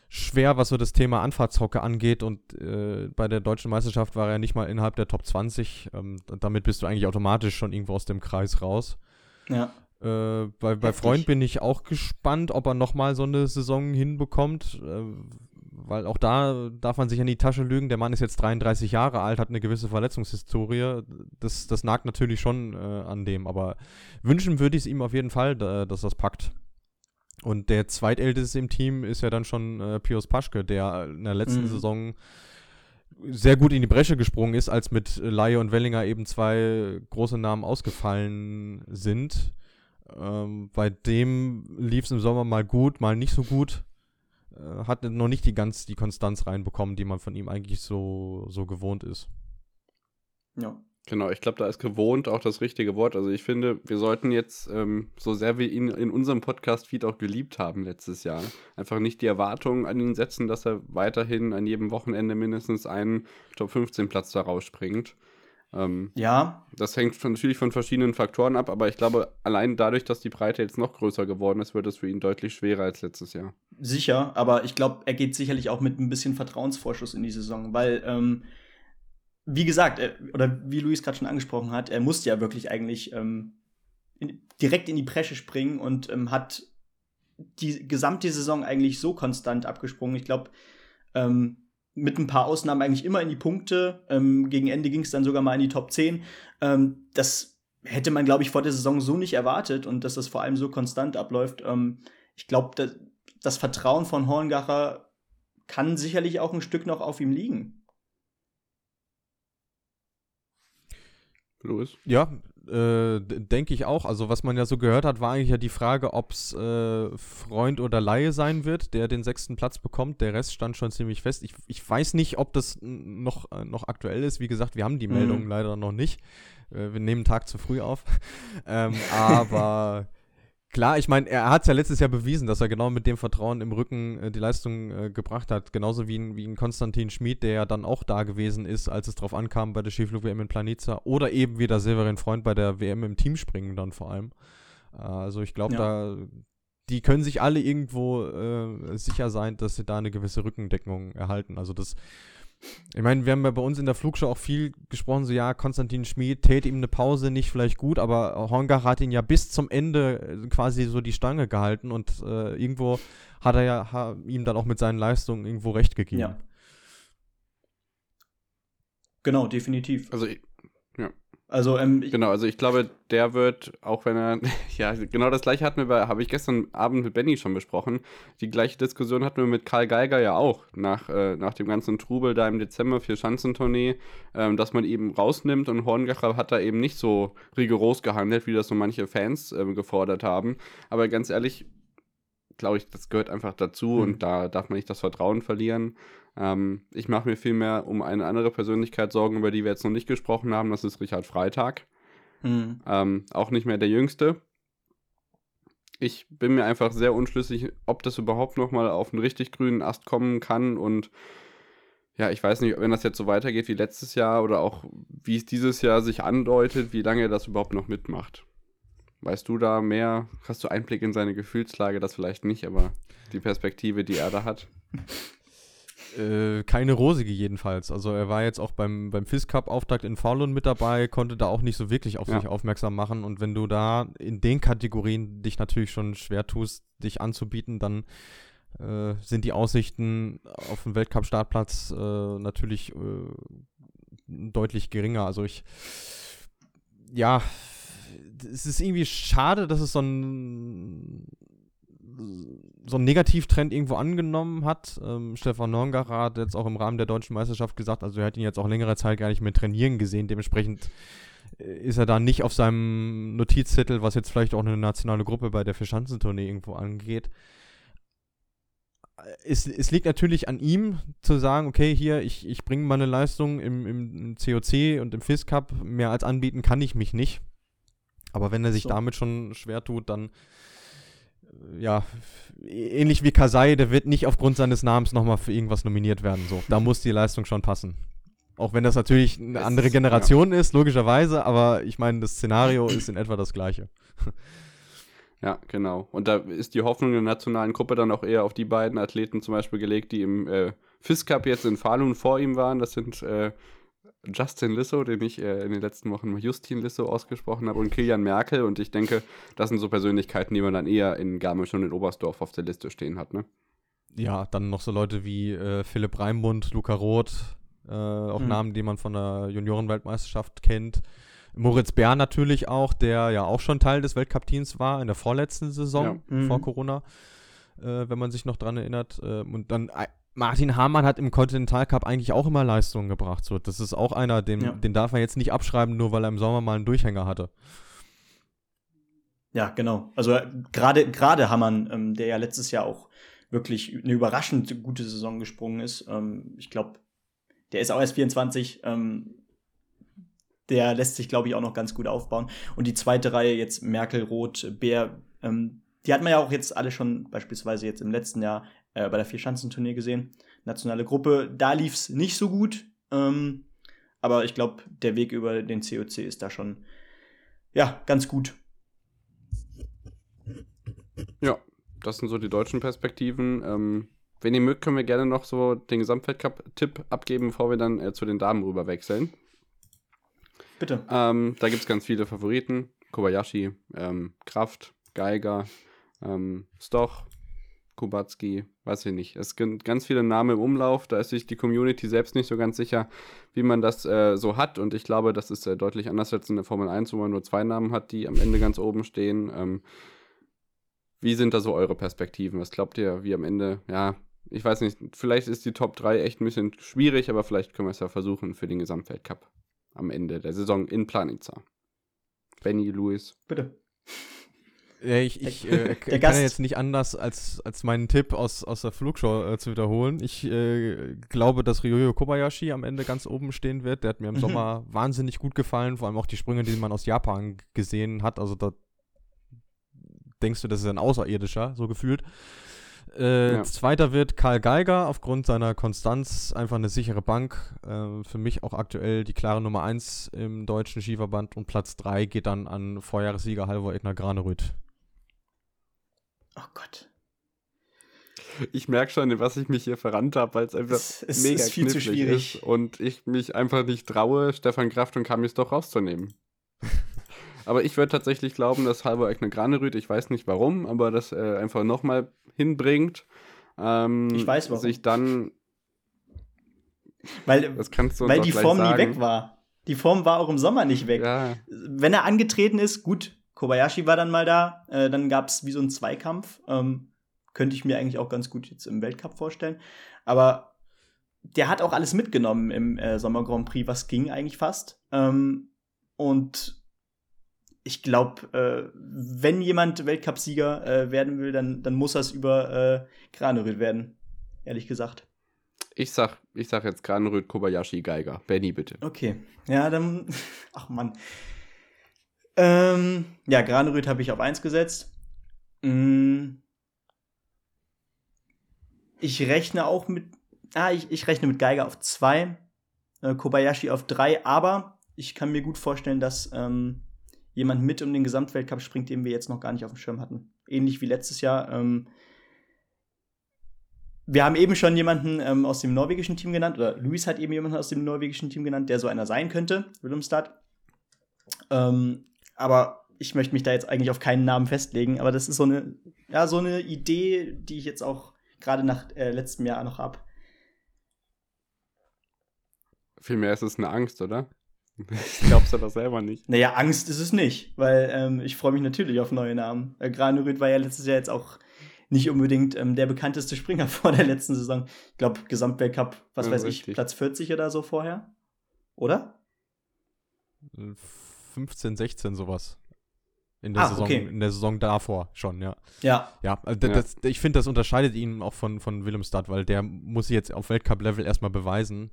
schwer, was so das Thema Anfahrtshocke angeht. Und äh, bei der deutschen Meisterschaft war er nicht mal innerhalb der Top 20. Ähm, damit bist du eigentlich automatisch schon irgendwo aus dem Kreis raus. Ja. Äh, bei, bei Freund bin ich auch gespannt, ob er nochmal so eine Saison hinbekommt. Äh, weil auch da darf man sich in die Tasche lügen. Der Mann ist jetzt 33 Jahre alt, hat eine gewisse Verletzungshistorie. Das, das nagt natürlich schon äh, an dem. Aber wünschen würde ich es ihm auf jeden Fall, da, dass das packt. Und der zweitälteste im Team ist ja dann schon äh, Pius Paschke, der in der letzten mhm. Saison sehr gut in die Bresche gesprungen ist, als mit Laie und Wellinger eben zwei große Namen ausgefallen sind. Ähm, bei dem lief es im Sommer mal gut, mal nicht so gut. äh, hat noch nicht die ganz die Konstanz reinbekommen, die man von ihm eigentlich so, so gewohnt ist. Ja. Genau, ich glaube, da ist gewohnt auch das richtige Wort. Also ich finde, wir sollten jetzt, ähm, so sehr wir ihn in unserem Podcast-Feed auch geliebt haben letztes Jahr, einfach nicht die Erwartungen an ihn setzen, dass er weiterhin an jedem Wochenende mindestens einen Top-15-Platz da rausspringt. Ähm, ja. Das hängt von, natürlich von verschiedenen Faktoren ab, aber ich glaube, allein dadurch, dass die Breite jetzt noch größer geworden ist, wird es für ihn deutlich schwerer als letztes Jahr. Sicher, aber ich glaube, er geht sicherlich auch mit ein bisschen Vertrauensvorschuss in die Saison, weil ähm, wie gesagt, äh, oder wie Luis gerade schon angesprochen hat, er musste ja wirklich eigentlich ähm, in, direkt in die Bresche springen und ähm, hat die gesamte Saison eigentlich so konstant abgesprungen. Ich glaube, ähm, mit ein paar Ausnahmen eigentlich immer in die Punkte. Ähm, gegen Ende ging es dann sogar mal in die Top 10. Ähm, das hätte man, glaube ich, vor der Saison so nicht erwartet und dass das vor allem so konstant abläuft. Ähm, ich glaube, das, das Vertrauen von Horngacher kann sicherlich auch ein Stück noch auf ihm liegen. Louis? Ja, äh, denke ich auch. Also was man ja so gehört hat, war eigentlich ja die Frage, ob es äh, Freund oder Laie sein wird, der den sechsten Platz bekommt. Der Rest stand schon ziemlich fest. Ich, ich weiß nicht, ob das noch, äh, noch aktuell ist. Wie gesagt, wir haben die mhm. Meldung leider noch nicht. Äh, wir nehmen Tag zu früh auf. ähm, aber Klar, ich meine, er hat es ja letztes Jahr bewiesen, dass er genau mit dem Vertrauen im Rücken äh, die Leistung äh, gebracht hat. Genauso wie ein, wie ein Konstantin Schmid, der ja dann auch da gewesen ist, als es drauf ankam bei der Skiflug-WM in Planica. Oder eben wieder Severin Freund bei der WM im Teamspringen dann vor allem. Äh, also ich glaube, ja. da die können sich alle irgendwo äh, sicher sein, dass sie da eine gewisse Rückendeckung erhalten. Also das ich meine, wir haben ja bei uns in der Flugshow auch viel gesprochen, so ja, Konstantin Schmid täte ihm eine Pause nicht vielleicht gut, aber Horngach hat ihn ja bis zum Ende äh, quasi so die Stange gehalten und äh, irgendwo hat er ja ha, ihm dann auch mit seinen Leistungen irgendwo recht gegeben. Ja. Genau, definitiv. Also, ja. Also, ähm, genau, also ich glaube, der wird, auch wenn er, ja, genau das gleiche hatten wir, habe ich gestern Abend mit Benny schon besprochen. Die gleiche Diskussion hatten wir mit Karl Geiger ja auch, nach, äh, nach dem ganzen Trubel da im Dezember für Schanzentournee, ähm, dass man eben rausnimmt und Horngacher hat da eben nicht so rigoros gehandelt, wie das so manche Fans ähm, gefordert haben. Aber ganz ehrlich, glaube ich, das gehört einfach dazu mhm. und da darf man nicht das Vertrauen verlieren. Ähm, ich mache mir vielmehr um eine andere Persönlichkeit Sorgen, über die wir jetzt noch nicht gesprochen haben. Das ist Richard Freitag. Mhm. Ähm, auch nicht mehr der Jüngste. Ich bin mir einfach sehr unschlüssig, ob das überhaupt noch mal auf einen richtig grünen Ast kommen kann und ja, ich weiß nicht, wenn das jetzt so weitergeht wie letztes Jahr oder auch wie es dieses Jahr sich andeutet, wie lange er das überhaupt noch mitmacht. Weißt du da mehr? Hast du Einblick in seine Gefühlslage? Das vielleicht nicht, aber die Perspektive, die er da hat. Äh, keine rosige jedenfalls. Also er war jetzt auch beim, beim FIS Cup Auftakt in Falun mit dabei, konnte da auch nicht so wirklich auf ja. sich aufmerksam machen. Und wenn du da in den Kategorien dich natürlich schon schwer tust, dich anzubieten, dann äh, sind die Aussichten auf den Weltcup-Startplatz äh, natürlich äh, deutlich geringer. Also ich, ja, es ist irgendwie schade, dass es so ein so einen Negativtrend irgendwo angenommen hat. Ähm, Stefan Nongacher hat jetzt auch im Rahmen der deutschen Meisterschaft gesagt, also er hat ihn jetzt auch längere Zeit gar nicht mehr trainieren gesehen. Dementsprechend äh, ist er da nicht auf seinem Notizzettel, was jetzt vielleicht auch eine nationale Gruppe bei der Verschanzentournee irgendwo angeht. Es, es, liegt natürlich an ihm zu sagen, okay, hier, ich, ich bringe meine Leistung im, im, COC und im FIS Cup, mehr als anbieten kann ich mich nicht. Aber wenn er sich so. damit schon schwer tut, dann ja, ähnlich wie Kasai, der wird nicht aufgrund seines Namens nochmal für irgendwas nominiert werden. So, da muss die Leistung schon passen. Auch wenn das natürlich eine es andere Generation ist, logischerweise, aber ich meine, das Szenario ist in etwa das gleiche. Ja, genau. Und da ist die Hoffnung der nationalen Gruppe dann auch eher auf die beiden Athleten zum Beispiel gelegt, die im äh, FIS Cup jetzt in Falun vor ihm waren. Das sind äh, Justin Lissow, den ich äh, in den letzten Wochen mal Justin Lissow ausgesprochen habe, und Kilian Merkel. Und ich denke, das sind so Persönlichkeiten, die man dann eher in Garmisch und in Oberstdorf auf der Liste stehen hat, ne? Ja, dann noch so Leute wie äh, Philipp Reimbund, Luca Roth, äh, auch mhm. Namen, die man von der Juniorenweltmeisterschaft kennt. Moritz Bär natürlich auch, der ja auch schon Teil des Weltcup-Teams war in der vorletzten Saison ja. vor mhm. Corona, äh, wenn man sich noch dran erinnert. Äh, und dann Martin Hamann hat im Continental Cup eigentlich auch immer Leistungen gebracht. So, das ist auch einer, den, ja. den darf er jetzt nicht abschreiben, nur weil er im Sommer mal einen Durchhänger hatte. Ja, genau. Also gerade gerade Hamann, ähm, der ja letztes Jahr auch wirklich eine überraschend gute Saison gesprungen ist. Ähm, ich glaube, der ist auch erst 24. Ähm, der lässt sich, glaube ich, auch noch ganz gut aufbauen. Und die zweite Reihe jetzt Merkel, Roth, Bär, ähm, die hat man ja auch jetzt alle schon beispielsweise jetzt im letzten Jahr äh, bei der Vierschanzenturnier gesehen. Nationale Gruppe, da lief es nicht so gut. Ähm, aber ich glaube, der Weg über den COC ist da schon ja ganz gut. Ja, das sind so die deutschen Perspektiven. Ähm, wenn ihr mögt, können wir gerne noch so den Gesamtweltcup-Tipp abgeben, bevor wir dann äh, zu den Damen rüber wechseln. Bitte. Ähm, da gibt es ganz viele Favoriten. Kobayashi, ähm, Kraft, Geiger, ähm, Stoch, Kubacki, weiß ich nicht. Es gibt ganz viele Namen im Umlauf. Da ist sich die Community selbst nicht so ganz sicher, wie man das äh, so hat. Und ich glaube, das ist äh, deutlich anders als in der Formel 1, wo man nur zwei Namen hat, die am Ende ganz oben stehen. Ähm, wie sind da so eure Perspektiven? Was glaubt ihr, wie am Ende, ja, ich weiß nicht, vielleicht ist die Top 3 echt ein bisschen schwierig, aber vielleicht können wir es ja versuchen für den Gesamtweltcup am Ende der Saison in Planica. Benny, Luis. Bitte. Ja, ich, ich äh, kann ja jetzt nicht anders, als, als meinen Tipp aus, aus der Flugshow äh, zu wiederholen. Ich äh, glaube, dass Ryoyo Kobayashi am Ende ganz oben stehen wird. Der hat mir im mhm. Sommer wahnsinnig gut gefallen, vor allem auch die Sprünge, die man aus Japan gesehen hat. Also da denkst du, das ist ein Außerirdischer, so gefühlt. Äh, ja. Zweiter wird Karl Geiger, aufgrund seiner Konstanz einfach eine sichere Bank. Äh, für mich auch aktuell die klare Nummer 1 im deutschen Skiverband und Platz 3 geht dann an Vorjahressieger Halvor Egner Granerüth. Oh Gott. Ich merke schon, was ich mich hier verrannt habe, weil es einfach es, es mega ist viel zu schwierig ist und ich mich einfach nicht traue, Stefan Kraft und Kamis doch rauszunehmen. aber ich würde tatsächlich glauben, dass Halvor Egner Granerüth, ich weiß nicht warum, aber das äh, einfach nochmal hinbringt. Ähm, ich weiß warum. Sich dann. Weil, weil die Form sagen. nie weg war. Die Form war auch im Sommer nicht weg. Ja. Wenn er angetreten ist, gut, Kobayashi war dann mal da, äh, dann gab es wie so einen Zweikampf. Ähm, könnte ich mir eigentlich auch ganz gut jetzt im Weltcup vorstellen. Aber der hat auch alles mitgenommen im äh, Sommer Grand Prix, was ging eigentlich fast. Ähm, und ich glaube, äh, wenn jemand Weltcupsieger äh, werden will, dann, dann muss das über äh, Granerüth werden, ehrlich gesagt. Ich sag, ich sag jetzt Granerüth, Kobayashi, Geiger. Benny, bitte. Okay. Ja, dann. Ach Mann. Ähm, ja, Granerüth habe ich auf 1 gesetzt. Mm. Ich rechne auch mit. Ah, ich, ich rechne mit Geiger auf 2, äh, Kobayashi auf 3, aber ich kann mir gut vorstellen, dass ähm, jemand mit um den Gesamtweltcup springt, den wir jetzt noch gar nicht auf dem Schirm hatten. Ähnlich wie letztes Jahr. Ähm, wir haben eben schon jemanden ähm, aus dem norwegischen Team genannt, oder Luis hat eben jemanden aus dem norwegischen Team genannt, der so einer sein könnte, Willemstad. Ähm, aber ich möchte mich da jetzt eigentlich auf keinen Namen festlegen, aber das ist so eine, ja, so eine Idee, die ich jetzt auch gerade nach äh, letztem Jahr noch habe. Vielmehr ist es eine Angst, oder? Ich glaub's aber selber nicht. Naja, Angst ist es nicht, weil ähm, ich freue mich natürlich auf neue Namen. Äh, Granerüth war ja letztes Jahr jetzt auch nicht unbedingt ähm, der bekannteste Springer vor der letzten Saison. Ich glaube, Gesamtweltcup, was ja, weiß richtig. ich, Platz 40 oder so vorher. Oder? 15, 16 sowas. In der, ah, Saison, okay. in der Saison davor schon, ja. Ja. Ja, also das, ja. ich finde, das unterscheidet ihn auch von, von Willemstad, weil der muss sich jetzt auf Weltcup-Level erstmal beweisen.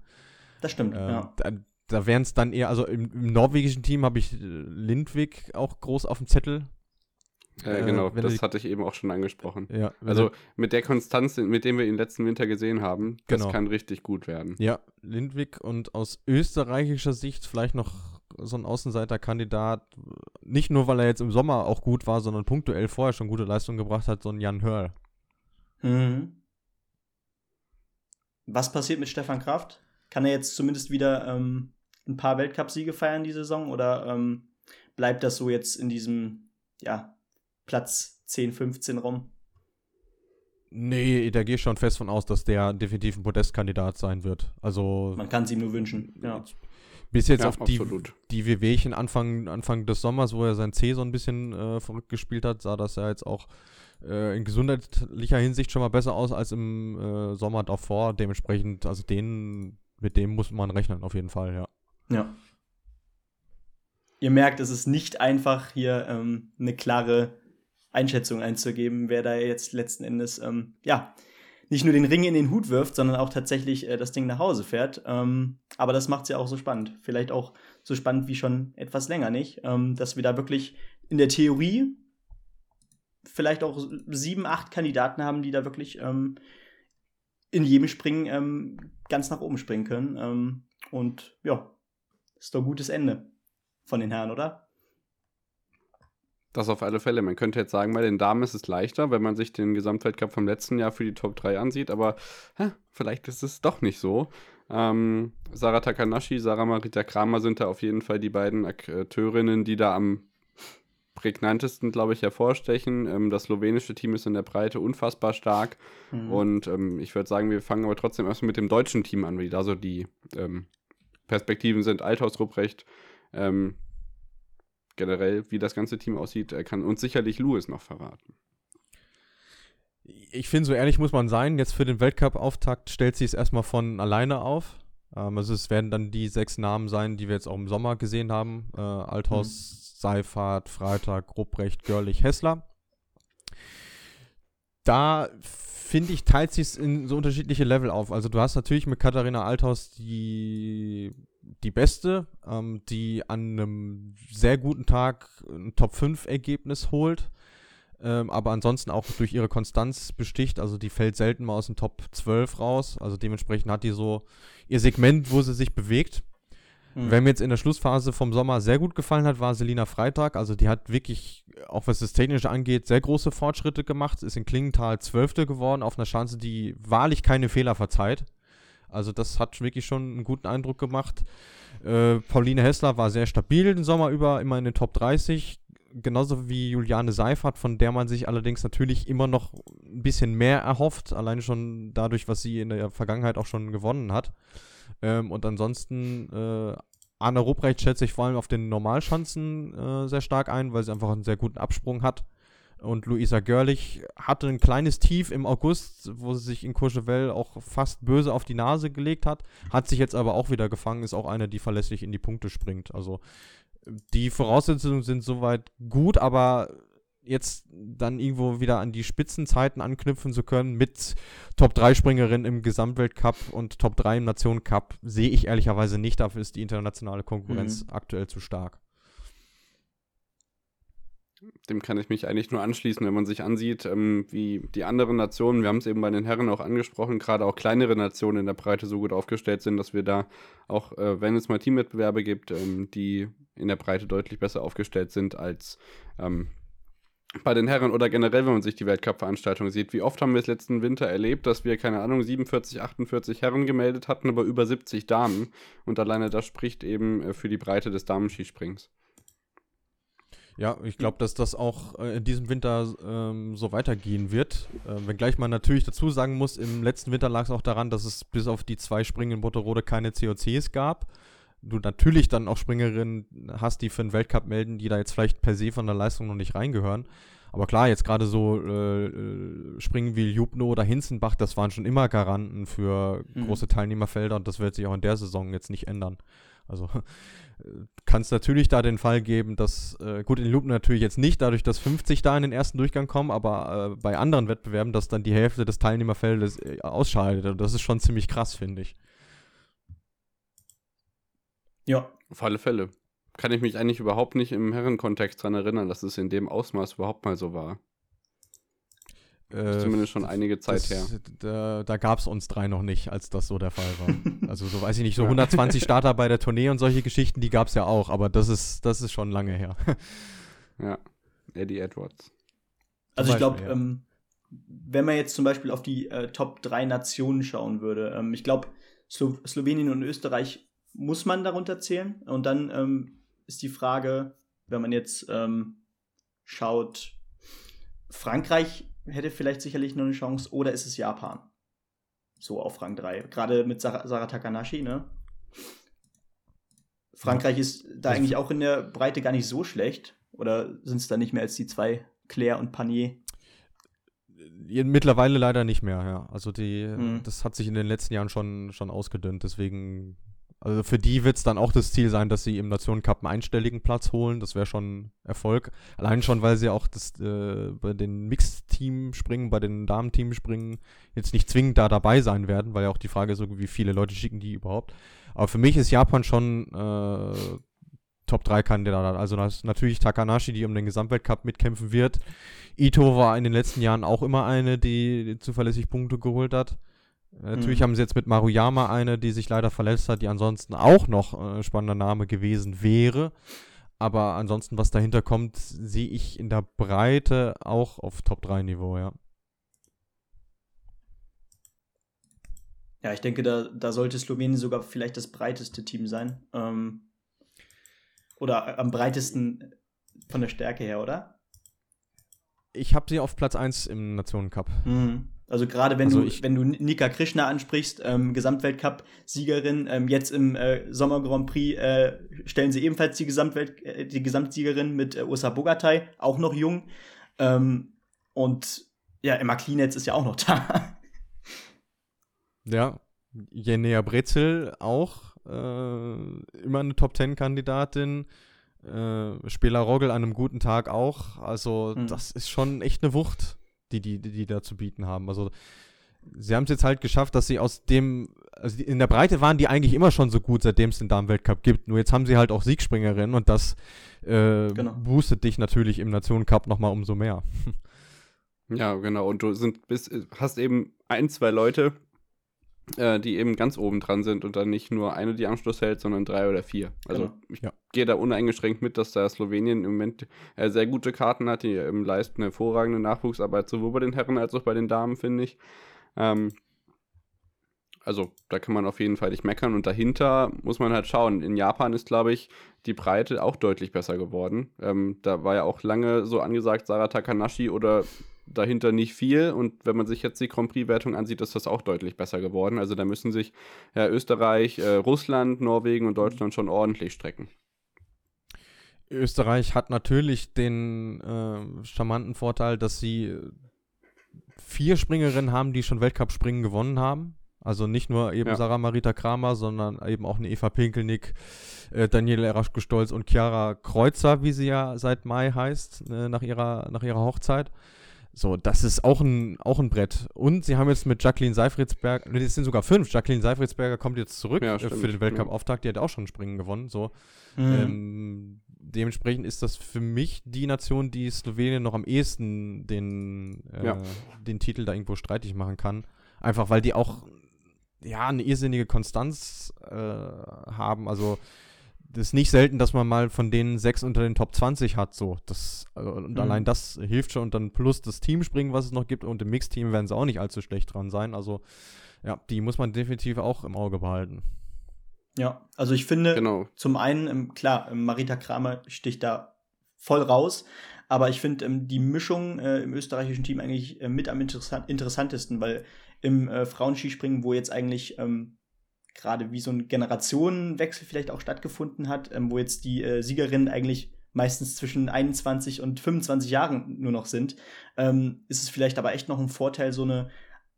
Das stimmt, ähm, ja. Da, da wären es dann eher, also im, im norwegischen Team habe ich äh, Lindwig auch groß auf dem Zettel. Äh, genau, das die, hatte ich eben auch schon angesprochen. Ja, also mit der Konstanz, mit dem wir ihn letzten Winter gesehen haben, das genau. kann richtig gut werden. Ja, Lindwig und aus österreichischer Sicht vielleicht noch so ein Außenseiterkandidat, nicht nur, weil er jetzt im Sommer auch gut war, sondern punktuell vorher schon gute Leistungen gebracht hat, so ein Jan Hörl. Mhm. Was passiert mit Stefan Kraft? Kann er jetzt zumindest wieder ähm, ein paar Weltcupsiege feiern die Saison oder ähm, bleibt das so jetzt in diesem ja, Platz 10, 15 rum? Nee, da gehe ich schon fest von aus, dass der definitiv ein Podestkandidat sein wird. Also man kann es ihm nur wünschen. Ja. Bis jetzt ja, auf die, die WWchen Anfang, Anfang des Sommers, wo er sein C so ein bisschen äh, verrückt gespielt hat, sah das ja jetzt auch äh, in gesundheitlicher Hinsicht schon mal besser aus als im äh, Sommer davor. Dementsprechend, also den, mit dem muss man rechnen, auf jeden Fall, ja. Ja. Ihr merkt, es ist nicht einfach, hier ähm, eine klare Einschätzung einzugeben, wer da jetzt letzten Endes, ähm, ja, nicht nur den Ring in den Hut wirft, sondern auch tatsächlich äh, das Ding nach Hause fährt. Ähm, aber das macht es ja auch so spannend. Vielleicht auch so spannend wie schon etwas länger nicht, ähm, dass wir da wirklich in der Theorie vielleicht auch sieben, acht Kandidaten haben, die da wirklich ähm, in jedem Springen ähm, ganz nach oben springen können. Ähm, und ja, ist doch ein gutes Ende von den Herren, oder? Das auf alle Fälle. Man könnte jetzt sagen, bei den Damen ist es leichter, wenn man sich den Gesamtweltcup vom letzten Jahr für die Top 3 ansieht, aber hä, vielleicht ist es doch nicht so. Ähm, Sarah Takanashi, Sarah Marita Kramer sind da auf jeden Fall die beiden Akteurinnen, die da am prägnantesten, glaube ich, hervorstechen. Ähm, das slowenische Team ist in der Breite unfassbar stark. Mhm. Und ähm, ich würde sagen, wir fangen aber trotzdem erstmal mit dem deutschen Team an, wie da so die ähm, Perspektiven sind. Althaus Rupprecht, ähm, generell, wie das ganze Team aussieht, kann uns sicherlich Louis noch verraten. Ich finde, so ehrlich muss man sein, jetzt für den Weltcup-Auftakt stellt sich es erstmal von alleine auf. Ähm, also es werden dann die sechs Namen sein, die wir jetzt auch im Sommer gesehen haben. Äh, Althaus, mhm. Seifert, Freitag, Rupprecht, Görlich, Hessler. Da finde ich, teilt sich es in so unterschiedliche Level auf. Also du hast natürlich mit Katharina Althaus die die beste, ähm, die an einem sehr guten Tag ein Top-5-Ergebnis holt, ähm, aber ansonsten auch durch ihre Konstanz besticht. Also die fällt selten mal aus dem Top 12 raus. Also dementsprechend hat die so ihr Segment, wo sie sich bewegt. Mhm. Wer mir jetzt in der Schlussphase vom Sommer sehr gut gefallen hat, war Selina Freitag. Also die hat wirklich, auch was das Technische angeht, sehr große Fortschritte gemacht. Ist in Klingenthal Zwölfte geworden, auf einer Chance, die wahrlich keine Fehler verzeiht. Also das hat wirklich schon einen guten Eindruck gemacht. Äh, Pauline Hessler war sehr stabil den Sommer über, immer in den Top 30. Genauso wie Juliane Seifert, von der man sich allerdings natürlich immer noch ein bisschen mehr erhofft, allein schon dadurch, was sie in der Vergangenheit auch schon gewonnen hat. Ähm, und ansonsten äh, Anna Rupprecht schätze ich vor allem auf den Normalschanzen äh, sehr stark ein, weil sie einfach einen sehr guten Absprung hat. Und Luisa Görlich hatte ein kleines Tief im August, wo sie sich in Courchevel auch fast böse auf die Nase gelegt hat, hat sich jetzt aber auch wieder gefangen, ist auch eine, die verlässlich in die Punkte springt. Also die Voraussetzungen sind soweit gut, aber jetzt dann irgendwo wieder an die Spitzenzeiten anknüpfen zu können mit Top 3 Springerin im Gesamtweltcup und Top 3 im Nationencup sehe ich ehrlicherweise nicht. Dafür ist die internationale Konkurrenz mhm. aktuell zu stark dem kann ich mich eigentlich nur anschließen, wenn man sich ansieht, ähm, wie die anderen Nationen, wir haben es eben bei den Herren auch angesprochen, gerade auch kleinere Nationen in der Breite so gut aufgestellt sind, dass wir da auch, äh, wenn es mal Teamwettbewerbe gibt, ähm, die in der Breite deutlich besser aufgestellt sind als ähm, bei den Herren oder generell, wenn man sich die Weltcup-Veranstaltung sieht. Wie oft haben wir es letzten Winter erlebt, dass wir, keine Ahnung, 47, 48 Herren gemeldet hatten, aber über 70 Damen. Und alleine das spricht eben äh, für die Breite des Damenskisprings. Ja, ich glaube, dass das auch äh, in diesem Winter ähm, so weitergehen wird. Äh, wenngleich man natürlich dazu sagen muss, im letzten Winter lag es auch daran, dass es bis auf die zwei Springen in Botterode keine COCs gab. Du natürlich dann auch Springerinnen hast, die für den Weltcup melden, die da jetzt vielleicht per se von der Leistung noch nicht reingehören. Aber klar, jetzt gerade so äh, äh Springen wie Jubno oder Hinzenbach, das waren schon immer Garanten für mhm. große Teilnehmerfelder und das wird sich auch in der Saison jetzt nicht ändern. Also kann es natürlich da den Fall geben, dass, äh, gut, in Lupen natürlich jetzt nicht, dadurch, dass 50 da in den ersten Durchgang kommen, aber äh, bei anderen Wettbewerben, dass dann die Hälfte des Teilnehmerfeldes äh, ausscheidet. Und das ist schon ziemlich krass, finde ich. Ja. Auf alle Fälle. Kann ich mich eigentlich überhaupt nicht im Herrenkontext daran erinnern, dass es in dem Ausmaß überhaupt mal so war. Äh, zumindest schon einige Zeit das, her. Da, da gab es uns drei noch nicht, als das so der Fall war. also so weiß ich nicht, so 120 Starter bei der Tournee und solche Geschichten, die gab es ja auch, aber das ist, das ist schon lange her. ja, Eddie Edwards. Also ich glaube, ja. ähm, wenn man jetzt zum Beispiel auf die äh, Top 3 Nationen schauen würde, ähm, ich glaube, Slo Slowenien und Österreich muss man darunter zählen. Und dann ähm, ist die Frage, wenn man jetzt ähm, schaut, Frankreich hätte vielleicht sicherlich noch eine Chance. Oder ist es Japan? So auf Rang 3. Gerade mit Sarah, Sarah Takanashi, ne? Frankreich ist da eigentlich auch in der Breite gar nicht so schlecht. Oder sind es da nicht mehr als die zwei, Claire und Panier? Mittlerweile leider nicht mehr, ja. Also die, mhm. das hat sich in den letzten Jahren schon, schon ausgedünnt. Deswegen Also für die wird es dann auch das Ziel sein, dass sie im Nationencup einen einstelligen Platz holen. Das wäre schon Erfolg. Allein schon, weil sie auch das, äh, bei den Mixteam springen, bei den Damenteam springen, jetzt nicht zwingend da dabei sein werden, weil ja auch die Frage ist, wie viele Leute schicken die überhaupt. Aber für mich ist Japan schon äh, Top 3 Kandidat. Also natürlich Takanashi, die um den Gesamtweltcup mitkämpfen wird. Ito war in den letzten Jahren auch immer eine, die zuverlässig Punkte geholt hat. Natürlich mhm. haben sie jetzt mit Maruyama eine, die sich leider verletzt hat, die ansonsten auch noch ein äh, spannender Name gewesen wäre. Aber ansonsten, was dahinter kommt, sehe ich in der Breite auch auf Top-3-Niveau, ja. Ja, ich denke, da, da sollte Slowenien sogar vielleicht das breiteste Team sein. Ähm, oder am breitesten von der Stärke her, oder? Ich habe sie auf Platz 1 im Nationencup. Mhm. Also gerade wenn also du wenn du Nika Krishna ansprichst, ähm, Gesamtweltcup-Siegerin, ähm, jetzt im äh, Sommer Grand Prix äh, stellen sie ebenfalls die Gesamtwelt äh, die Gesamtsiegerin mit äh, Ursa Bogatay, auch noch jung. Ähm, und ja, Emma Klinetz ist ja auch noch da. Ja, Jenea Brezel auch äh, immer eine Top Ten Kandidatin. Äh, Spieler Rogel an einem guten Tag auch. Also, mhm. das ist schon echt eine Wucht, die die, die, die da zu bieten haben. Also, sie haben es jetzt halt geschafft, dass sie aus dem, also in der Breite waren die eigentlich immer schon so gut, seitdem es den Damen-Weltcup gibt. Nur jetzt haben sie halt auch Siegspringerinnen und das äh, genau. boostet dich natürlich im Nationen-Cup nochmal umso mehr. Ja, genau. Und du sind, bist, hast eben ein, zwei Leute, äh, die eben ganz oben dran sind und dann nicht nur eine, die Anschluss hält, sondern drei oder vier. Also genau. ich ja. gehe da uneingeschränkt mit, dass da Slowenien im Moment äh, sehr gute Karten hat, die ähm, leisten hervorragende Nachwuchsarbeit, sowohl bei den Herren als auch bei den Damen, finde ich. Ähm, also da kann man auf jeden Fall nicht meckern. Und dahinter muss man halt schauen. In Japan ist, glaube ich, die Breite auch deutlich besser geworden. Ähm, da war ja auch lange so angesagt, Sarah Takanashi oder dahinter nicht viel. Und wenn man sich jetzt die Grand Prix-Wertung ansieht, ist das auch deutlich besser geworden. Also da müssen sich ja, Österreich, äh, Russland, Norwegen und Deutschland schon ordentlich strecken. Österreich hat natürlich den äh, charmanten Vorteil, dass sie vier Springerinnen haben, die schon Weltcup-Springen gewonnen haben. Also nicht nur eben ja. Sarah Marita Kramer, sondern eben auch eine Eva Pinkelnick, äh, Daniele Eraschko-Stolz und Chiara Kreuzer, wie sie ja seit Mai heißt, äh, nach, ihrer, nach ihrer Hochzeit. So, das ist auch ein, auch ein Brett. Und sie haben jetzt mit Jacqueline Seifritzberger, es sind sogar fünf. Jacqueline Seifritzberger kommt jetzt zurück ja, äh, für den Weltcup-Auftakt. Die hat auch schon Springen gewonnen. So. Mhm. Ähm, dementsprechend ist das für mich die Nation, die Slowenien noch am ehesten den, äh, ja. den Titel da irgendwo streitig machen kann. Einfach weil die auch ja eine irrsinnige Konstanz äh, haben. Also ist nicht selten, dass man mal von denen sechs unter den Top 20 hat, so. Das, äh, und mhm. allein das hilft schon und dann plus das Teamspringen, was es noch gibt und im Mixteam werden sie auch nicht allzu schlecht dran sein. Also, ja, die muss man definitiv auch im Auge behalten. Ja, also ich finde, genau. zum einen, ähm, klar, ähm, Marita Kramer sticht da voll raus, aber ich finde ähm, die Mischung äh, im österreichischen Team eigentlich äh, mit am interessant interessantesten, weil im äh, Frauenskispringen, wo jetzt eigentlich ähm, gerade wie so ein Generationenwechsel vielleicht auch stattgefunden hat, ähm, wo jetzt die äh, Siegerinnen eigentlich meistens zwischen 21 und 25 Jahren nur noch sind, ähm, ist es vielleicht aber echt noch ein Vorteil, so eine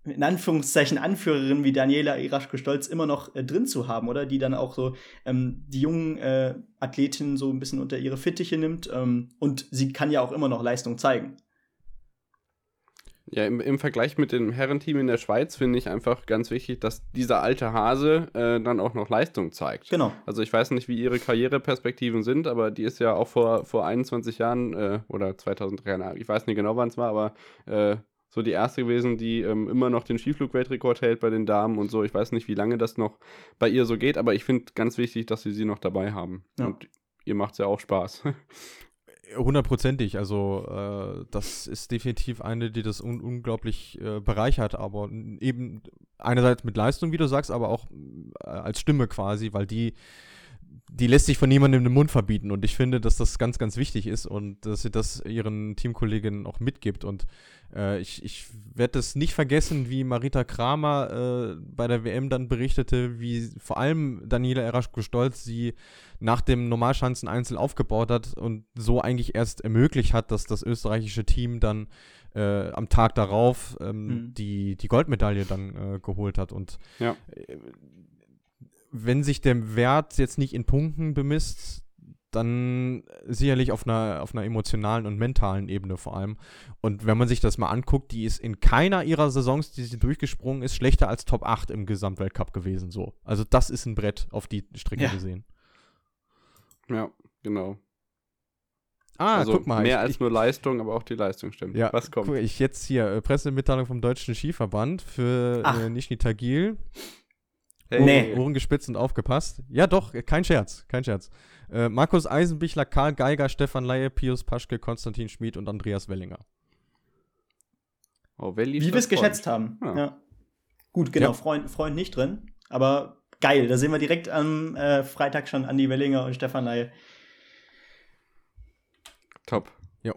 in Anführungszeichen Anführerin wie Daniela Iraschko-Stolz immer noch äh, drin zu haben, oder? Die dann auch so ähm, die jungen äh, Athletinnen so ein bisschen unter ihre Fittiche nimmt ähm, und sie kann ja auch immer noch Leistung zeigen. Ja, im, im Vergleich mit dem Herrenteam in der Schweiz finde ich einfach ganz wichtig, dass dieser alte Hase äh, dann auch noch Leistung zeigt. Genau. Also ich weiß nicht, wie ihre Karriereperspektiven sind, aber die ist ja auch vor, vor 21 Jahren äh, oder 2003, ich weiß nicht genau, wann es war, aber äh, so die erste gewesen, die ähm, immer noch den Skiflug-Weltrekord hält bei den Damen und so. Ich weiß nicht, wie lange das noch bei ihr so geht, aber ich finde ganz wichtig, dass sie sie noch dabei haben. Ja. Und ihr macht es ja auch Spaß. Hundertprozentig, also äh, das ist definitiv eine, die das un unglaublich äh, bereichert, aber eben einerseits mit Leistung, wie du sagst, aber auch äh, als Stimme quasi, weil die die lässt sich von niemandem den Mund verbieten. Und ich finde, dass das ganz, ganz wichtig ist und dass sie das ihren Teamkolleginnen auch mitgibt. Und äh, ich, ich werde es nicht vergessen, wie Marita Kramer äh, bei der WM dann berichtete, wie vor allem Daniela Eraschko-Stolz sie nach dem Normalschanzen-Einzel aufgebaut hat und so eigentlich erst ermöglicht hat, dass das österreichische Team dann äh, am Tag darauf ähm, mhm. die, die Goldmedaille dann äh, geholt hat. Und ja. Wenn sich der Wert jetzt nicht in Punkten bemisst, dann sicherlich auf einer, auf einer emotionalen und mentalen Ebene vor allem. Und wenn man sich das mal anguckt, die ist in keiner ihrer Saisons, die sie durchgesprungen ist, schlechter als Top 8 im Gesamtweltcup gewesen. So. Also das ist ein Brett auf die Strecke ja. gesehen. Ja, genau. Ah, also guck mal. Mehr ich, als nur Leistung, aber auch die Leistung stimmt. Ja, Was kommt? Guck, ich jetzt hier äh, Pressemitteilung vom Deutschen Skiverband für äh, Nishni Tagil. Hey. Nee. Ohren gespitzt und aufgepasst. Ja, doch, kein Scherz, kein Scherz. Äh, Markus Eisenbichler, Karl Geiger, Stefan Laie, Pius Paschke, Konstantin Schmid und Andreas Wellinger. Oh, Wie wir es geschätzt haben. Ja. ja. Gut, genau, ja. Freund, Freund nicht drin, aber geil. Da sehen wir direkt am äh, Freitag schon Andi Wellinger und Stefan Laie. Top. Ja.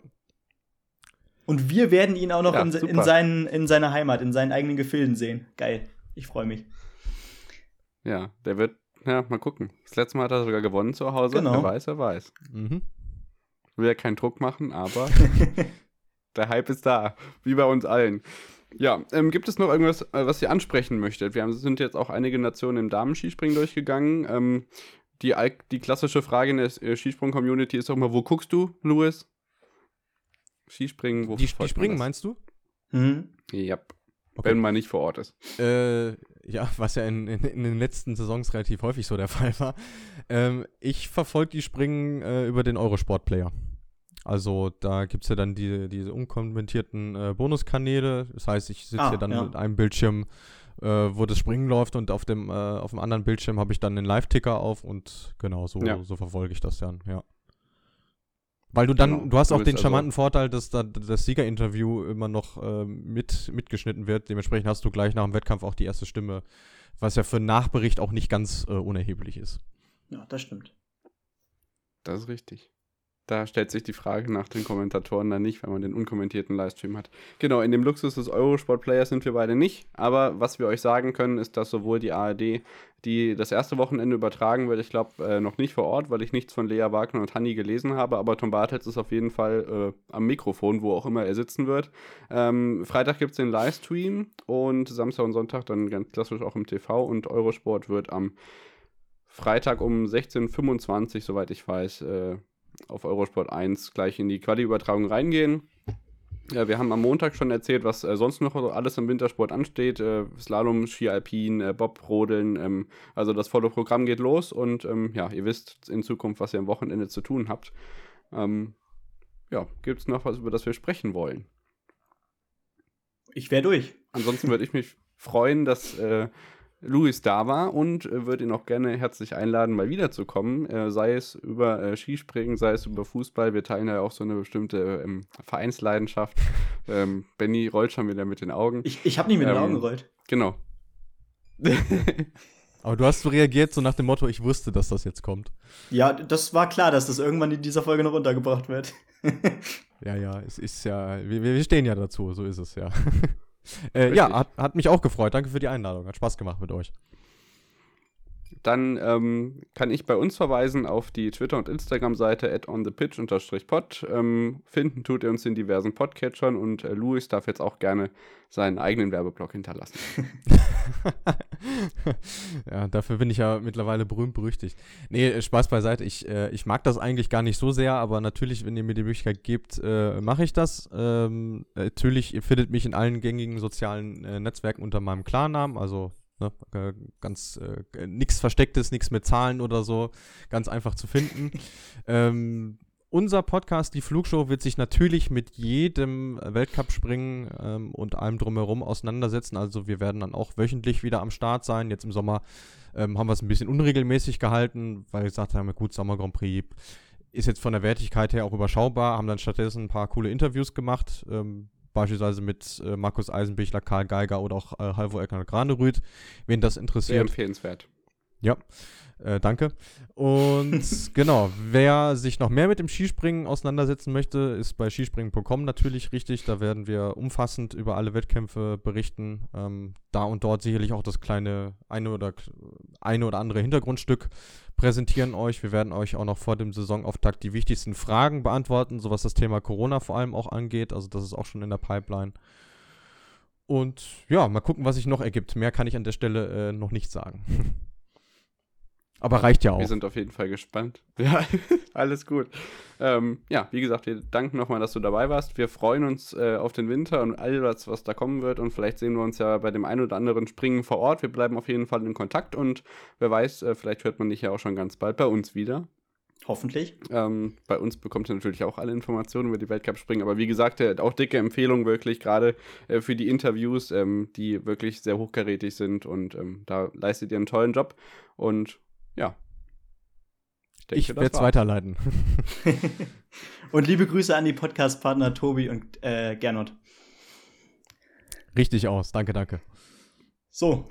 Und wir werden ihn auch noch ja, in, in, seinen, in seiner Heimat, in seinen eigenen Gefilden sehen. Geil. Ich freue mich. Ja, der wird ja, mal gucken. Das letzte Mal hat er sogar gewonnen zu Hause. Genau. Wer weiß, wer weiß. Mhm. Will ja keinen Druck machen, aber der Hype ist da. Wie bei uns allen. Ja, ähm, gibt es noch irgendwas, äh, was ihr ansprechen möchtet? Wir haben, sind jetzt auch einige Nationen im Damenskispringen durchgegangen. Ähm, die, die klassische Frage in der äh, Skisprung-Community ist auch mal, wo guckst du, Louis? Skispringen, wo Die, die Springen, meinst du? Mhm. Ja. Okay. Wenn man nicht vor Ort ist. Äh, ja, was ja in, in, in, den letzten Saisons relativ häufig so der Fall war. Ähm, ich verfolge die Springen äh, über den Eurosport-Player. Also da gibt es ja dann die, diese unkommentierten äh, Bonuskanäle. Das heißt, ich sitze ah, hier dann ja. mit einem Bildschirm, äh, wo das Springen läuft und auf dem, äh, auf dem anderen Bildschirm habe ich dann den Live-Ticker auf und genau, so, ja. so verfolge ich das dann, ja. Weil du dann, genau. du hast auch den also charmanten also Vorteil, dass da das Siegerinterview immer noch äh, mit, mitgeschnitten wird. Dementsprechend hast du gleich nach dem Wettkampf auch die erste Stimme, was ja für einen Nachbericht auch nicht ganz äh, unerheblich ist. Ja, das stimmt. Das ist richtig. Da stellt sich die Frage nach den Kommentatoren dann nicht, wenn man den unkommentierten Livestream hat. Genau, in dem Luxus des Eurosport-Players sind wir beide nicht. Aber was wir euch sagen können, ist, dass sowohl die ARD, die das erste Wochenende übertragen wird, ich glaube, äh, noch nicht vor Ort, weil ich nichts von Lea Wagner und Hanni gelesen habe. Aber Tom Bartels ist auf jeden Fall äh, am Mikrofon, wo auch immer er sitzen wird. Ähm, Freitag gibt es den Livestream und Samstag und Sonntag dann ganz klassisch auch im TV. Und Eurosport wird am Freitag um 16.25 Uhr, soweit ich weiß, äh, auf Eurosport 1 gleich in die Quali-Übertragung reingehen. Ja, wir haben am Montag schon erzählt, was äh, sonst noch alles im Wintersport ansteht. Äh, Slalom, Ski Alpin, äh, Bob, Rodeln. Ähm, also das volle Programm geht los und ähm, ja, ihr wisst in Zukunft, was ihr am Wochenende zu tun habt. Ähm, ja, gibt es noch was, über das wir sprechen wollen? Ich wäre durch. Ansonsten würde ich mich freuen, dass Luis da war und äh, würde ihn auch gerne herzlich einladen, mal wiederzukommen, äh, sei es über äh, Skispringen, sei es über Fußball. Wir teilen ja auch so eine bestimmte ähm, Vereinsleidenschaft. ähm, Benny rollt schon wieder mit den Augen. Ich, ich habe nicht mit ähm, den Augen gerollt. Genau. Aber du hast so reagiert, so nach dem Motto, ich wusste, dass das jetzt kommt. Ja, das war klar, dass das irgendwann in dieser Folge noch untergebracht wird. ja, ja, es ist ja, wir, wir stehen ja dazu, so ist es ja. Äh, ja, hat, hat mich auch gefreut. Danke für die Einladung. Hat Spaß gemacht mit euch. Dann ähm, kann ich bei uns verweisen auf die Twitter- und Instagram-Seite at onthepitch-pod. Ähm, finden tut ihr uns in diversen Podcatchern und äh, Louis darf jetzt auch gerne seinen eigenen Werbeblock hinterlassen. ja, dafür bin ich ja mittlerweile berühmt berüchtigt. Nee, äh, Spaß beiseite. Ich, äh, ich mag das eigentlich gar nicht so sehr, aber natürlich, wenn ihr mir die Möglichkeit gebt, äh, mache ich das. Ähm, natürlich, ihr findet mich in allen gängigen sozialen äh, Netzwerken unter meinem Klarnamen, also Ne? Äh, ganz äh, nichts Verstecktes, nichts mit Zahlen oder so. Ganz einfach zu finden. ähm, unser Podcast, die Flugshow, wird sich natürlich mit jedem Weltcup-Springen ähm, und allem drumherum auseinandersetzen. Also wir werden dann auch wöchentlich wieder am Start sein. Jetzt im Sommer ähm, haben wir es ein bisschen unregelmäßig gehalten, weil wir gesagt haben, gut, Sommer Grand Prix ist jetzt von der Wertigkeit her auch überschaubar, haben dann stattdessen ein paar coole Interviews gemacht. Ähm, beispielsweise mit äh, Markus Eisenbichler, Karl Geiger oder auch äh, Halvo Eckner Granerüth, wen das interessiert. Sehr empfehlenswert. Ja, äh, danke. Und genau, wer sich noch mehr mit dem Skispringen auseinandersetzen möchte, ist bei skispringen.com natürlich richtig. Da werden wir umfassend über alle Wettkämpfe berichten. Ähm, da und dort sicherlich auch das kleine eine oder, eine oder andere Hintergrundstück präsentieren euch. Wir werden euch auch noch vor dem Saisonauftakt die wichtigsten Fragen beantworten, so was das Thema Corona vor allem auch angeht. Also das ist auch schon in der Pipeline. Und ja, mal gucken, was sich noch ergibt. Mehr kann ich an der Stelle äh, noch nicht sagen. Aber reicht ja auch. Wir sind auf jeden Fall gespannt. Ja, alles gut. Ähm, ja, wie gesagt, wir danken nochmal, dass du dabei warst. Wir freuen uns äh, auf den Winter und all das, was da kommen wird. Und vielleicht sehen wir uns ja bei dem einen oder anderen Springen vor Ort. Wir bleiben auf jeden Fall in Kontakt und wer weiß, äh, vielleicht hört man dich ja auch schon ganz bald bei uns wieder. Hoffentlich. Ähm, bei uns bekommt ihr natürlich auch alle Informationen über die Weltcup-Springen. Aber wie gesagt, äh, auch dicke Empfehlung wirklich, gerade äh, für die Interviews, ähm, die wirklich sehr hochkarätig sind. Und ähm, da leistet ihr einen tollen Job. Und ja. Ich, ich werde es weiterleiten. und liebe Grüße an die Podcast-Partner Tobi und äh, Gernot. Richtig aus. Danke, danke. So.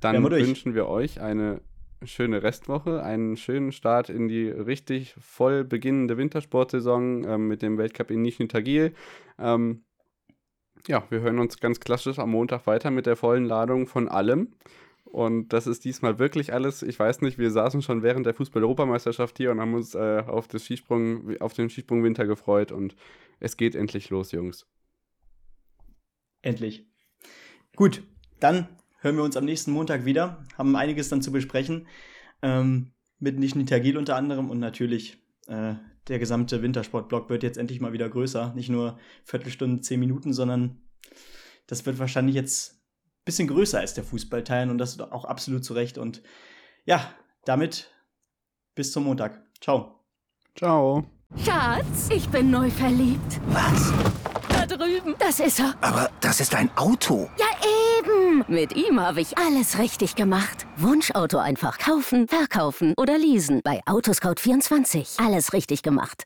Dann wünschen wir euch eine schöne Restwoche, einen schönen Start in die richtig voll beginnende Wintersportsaison ähm, mit dem Weltcup in Nizhny Tagil. Ähm, ja, wir hören uns ganz klassisch am Montag weiter mit der vollen Ladung von allem. Und das ist diesmal wirklich alles. Ich weiß nicht, wir saßen schon während der Fußball-Europameisterschaft hier und haben uns äh, auf, das Skisprung, auf den Skisprung-Winter gefreut. Und es geht endlich los, Jungs. Endlich. Gut, dann hören wir uns am nächsten Montag wieder. Haben einiges dann zu besprechen. Ähm, mit Nishni Tagil unter anderem und natürlich äh, der gesamte Wintersportblock wird jetzt endlich mal wieder größer. Nicht nur Viertelstunde, zehn Minuten, sondern das wird wahrscheinlich jetzt bisschen größer als der Fußballteil und das ist auch absolut zu Recht. Und ja, damit bis zum Montag. Ciao. Ciao. Schatz, ich bin neu verliebt. Was? Da drüben. Das ist er. Aber das ist ein Auto. Ja, eben. Mit ihm habe ich alles richtig gemacht. Wunschauto einfach kaufen, verkaufen oder leasen. Bei Autoscout24. Alles richtig gemacht.